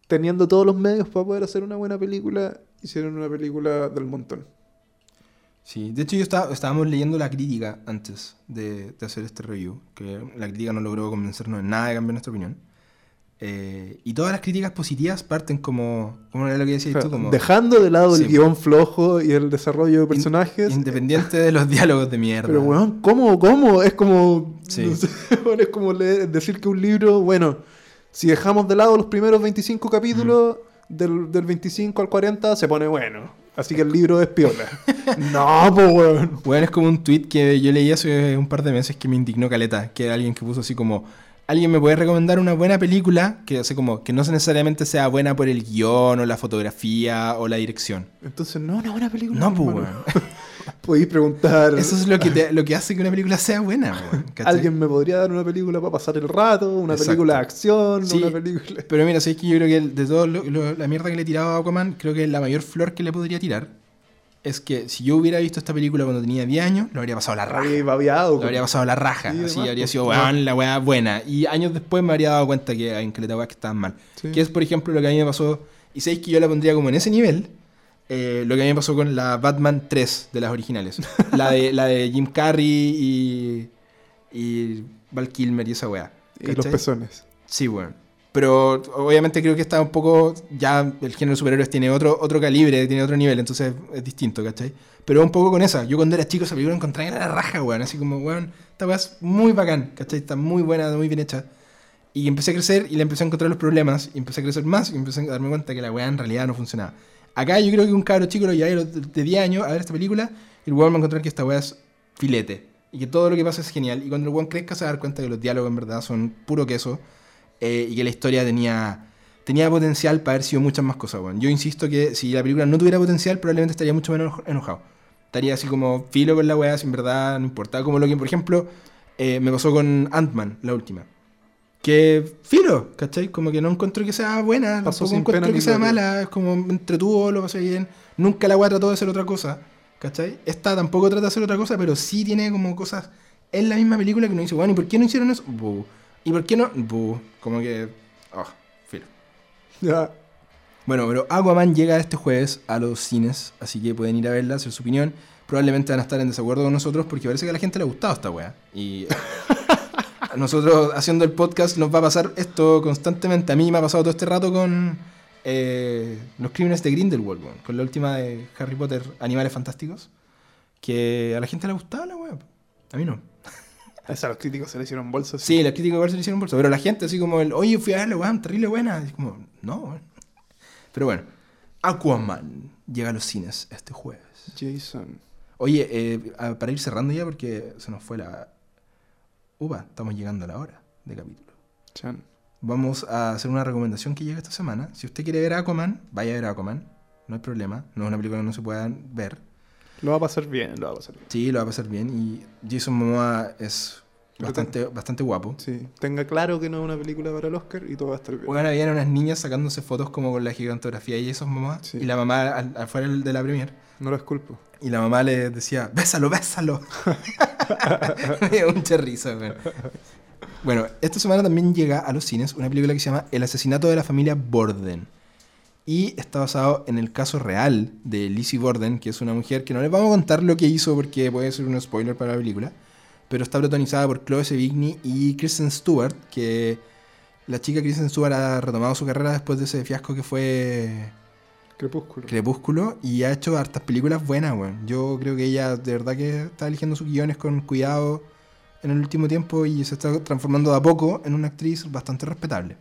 teniendo todos los medios para poder hacer una buena película, hicieron una película del montón. Sí, de hecho yo estaba, estábamos leyendo la crítica antes de, de hacer este review, que la crítica no logró convencernos en nada de cambiar nuestra opinión. Eh, y todas las críticas positivas parten como, como era lo que decías O sea, tú, como Dejando de lado Sí. el guion flojo y el desarrollo de personajes. independiente de los diálogos de mierda. Pero, weón, ¿cómo? ¿Cómo? Es como. Sí. no sé, weón, es como leer- decir que un libro, bueno, si dejamos de lado los primeros 25 capítulos, del, del 25 al 40 se pone bueno. Así que el libro es piola. no, pues, weón. Weón, es como un tweet que yo leí hace un par de meses que me indignó caleta, que era alguien que puso así como, ¿alguien me puede recomendar una buena película? Que hace como, que no necesariamente sea buena por el guion o la fotografía o la dirección. Entonces, no, una buena película. No, pues. Podéis preguntar. Eso es lo que, te- lo que hace que una película sea buena. ¿Alguien me podría dar una película para pasar el rato? ¿Una Exacto. película de acción? Sí. ¿Una película.? Pero mira, sabes que yo creo que de lo- la mierda que le he tirado a Aquaman, creo que la mayor flor que le podría tirar es que si yo hubiera visto esta película cuando tenía 10 años, lo habría pasado la raja. Babeado. Lo habría pasado la raja, Sí, así habría pues, sido, weón, la weá buena. Y años después me habría dado cuenta que en caleta weas que estaban mal. Sí. Que es, por ejemplo, lo que a mí me pasó, y sabéis que yo la pondría como en ese nivel, eh, lo que a mí me pasó con la Batman 3 de las originales. la, de, la de Jim Carrey y, y Val Kilmer y esa weá. Y los pezones. Sí, weón. Pero obviamente creo que está un poco. Ya el género de superhéroes tiene otro, otro calibre, tiene otro nivel, entonces es distinto, ¿cachai? Pero un poco con esa. Yo cuando era chico esa película encontraba en la raja, weón. Así como, weón, esta weá es muy bacán, ¿cachai? Está muy buena, muy bien hecha. Y empecé a crecer y le empecé a encontrar los problemas, y empecé a crecer más, y empecé a darme cuenta que la weá en realidad no funcionaba. Acá yo creo que un cabro chico lo llevé de 10 años a ver esta película, y el weón va a encontrar que esta weá es filete. Y que todo lo que pasa es genial. Y cuando el weón crezca se va a dar cuenta que los diálogos en verdad son puro queso eh, y que la historia tenía, tenía potencial para haber sido muchas más cosas, weón. Yo insisto que si la película no tuviera potencial, probablemente estaría mucho menos eno- enojado. Estaría así como filo con la weá, si en verdad no importaba. Como lo que, por ejemplo, eh, me pasó con Ant-Man, la última. Que filo, ¿cachai? Como que no encuentro que sea buena, Pasó tampoco sin encuentro que sea mala, es como me entretuvo, lo pasé bien. Nunca la weá trató de hacer otra cosa, ¿cachai? Esta tampoco trata de hacer otra cosa, pero sí tiene como cosas en la misma película que uno dice, bueno, ¿y por qué no hicieron eso? Bu. ¿Y por qué no? Como que. Oh, filo. Bueno, pero Aquaman llega este jueves a los cines, así que pueden ir a verla, hacer su opinión. Probablemente van a estar en desacuerdo con nosotros porque parece que a la gente le ha gustado esta wea. Y a nosotros haciendo el podcast nos va a pasar esto constantemente. A mí me ha pasado todo este rato con eh, los crímenes de Grindelwald, weón, con la última de Harry Potter, Animales Fantásticos. Que a la gente le ha gustado la wea. A mí no. Esa los críticos se le hicieron bolsas. Sí, la crítica igual se le hicieron bolsa, pero la gente así como el, oye, fui a verla, weón, terrible buena. Es como, no, weón. Pero bueno, Aquaman llega a los cines este jueves. Jason. Oye, eh, para ir cerrando ya, porque se nos fue la... Upa, estamos llegando a la hora de capítulo. Chan. Vamos a hacer una recomendación que llega esta semana. Si usted quiere ver Aquaman, vaya a ver Aquaman. No hay problema. No es una película que no se pueda ver. Lo va a pasar bien, lo va a pasar bien. Sí, lo va a pasar bien. Y Jason Momoa es bastante, bastante guapo. Sí. Tenga claro que no es una película para el Oscar y todo va a estar bien. Bueno, habían unas niñas sacándose fotos como con la gigantografía y esos mamás. Sí. Y la mamá al- afuera de la premier. No las culpo. Y la mamá le decía, bésalo, bésalo. Risa, weón. Bueno, esta semana también llega a los cines una película que se llama El asesinato de la familia Borden. Y está basado en el caso real de Lizzie Borden, que es una mujer que no les vamos a contar lo que hizo porque puede ser un spoiler para la película. Pero está protagonizada por Chloe Sevigny y Kristen Stewart, que la chica Kristen Stewart ha retomado su carrera después de ese fiasco que fue Crepúsculo. Crepúsculo y ha hecho hartas películas buenas, weón. Yo creo que ella de verdad que está eligiendo sus guiones con cuidado en el último tiempo y se está transformando de a poco en una actriz bastante respetable.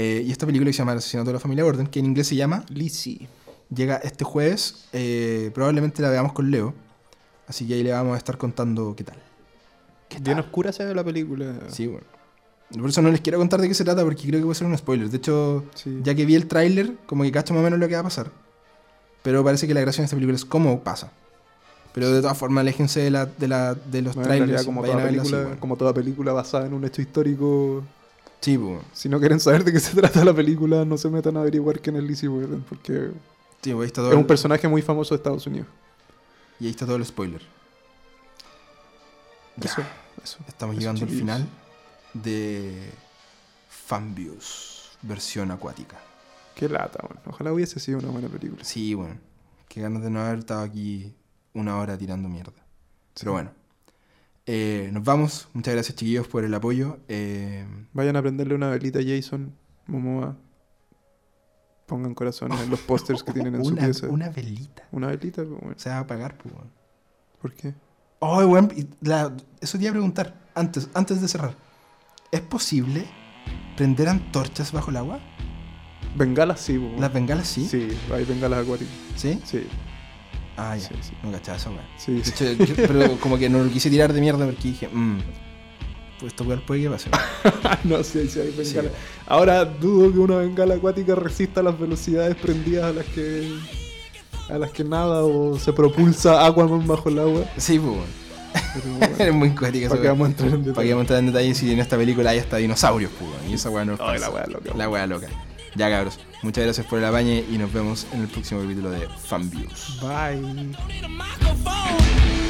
Eh, y esta película que se llama El asesinato de la familia Gordon, que en inglés se llama, Lizzie. llega este jueves. eh, probablemente la veamos con Leo. Así que ahí le vamos a estar contando qué tal. ¿Qué Bien tal? oscura se ve la película. Sí, bueno. Por eso no les quiero contar de qué se trata porque creo que puede ser un spoiler. De hecho, Sí. ya que vi el tráiler, como que cacho más o menos lo que va a pasar. Pero parece que la gracia de esta película es cómo pasa. Pero de todas formas, aléjense de, la, de, la, de los Bueno, en trailers. como toda, así, película, como toda película basada en un hecho histórico, Sí, pues. si no quieren saber de qué se trata la película, no se metan a averiguar quién es Lizzie Borden, porque Sí, ahí está todo es un personaje muy famoso de Estados Unidos. Y ahí está todo el spoiler. Ya. Eso, eso. Estamos Eso, llegando al final de Fambius, versión acuática. Qué lata, bueno. Ojalá hubiese sido una buena película. Sí, bueno. Qué ganas de no haber estado aquí una hora tirando mierda. Pero bueno. Eh, nos vamos. Muchas gracias, chiquillos, por el apoyo. Eh, Vayan a prenderle una velita a Jason Momoa. Pongan corazones en los pósters que tienen en su una, pieza. una velita. Una velita, pues, bueno. Se va a apagar, pues. ¿por qué? Oh, y la- eso te iba a preguntar antes, antes de cerrar. ¿Es posible prender antorchas bajo el agua? Bengalas sí, pues, ¿Las bengalas sí? Sí, hay bengalas acuáticas. ¿Sí? Sí, Ah, ya. sí, sí. No cachaba weón. Sí, sí. hecho, yo- pero como que no lo quise tirar de mierda porque dije, mmm, pues esto weón puede que pase. no sé si hay Sí, bengalas. Ahora dudo que una bengala acuática resista las velocidades prendidas a las que a las que nada o se propulsa Aquaman bajo el agua. Sí, pues, bueno, Eres muy cuática eso, ¿Para weón. vamos a entrar en Para que detalle? vamos a entrar en detalle si en esta película hay hasta dinosaurios, pues. Y esa weá no es la weá loca. La weá loca. Ya, cabros. Muchas gracias por el apañe y nos vemos en el próximo capítulo de. Bye. need a microphone.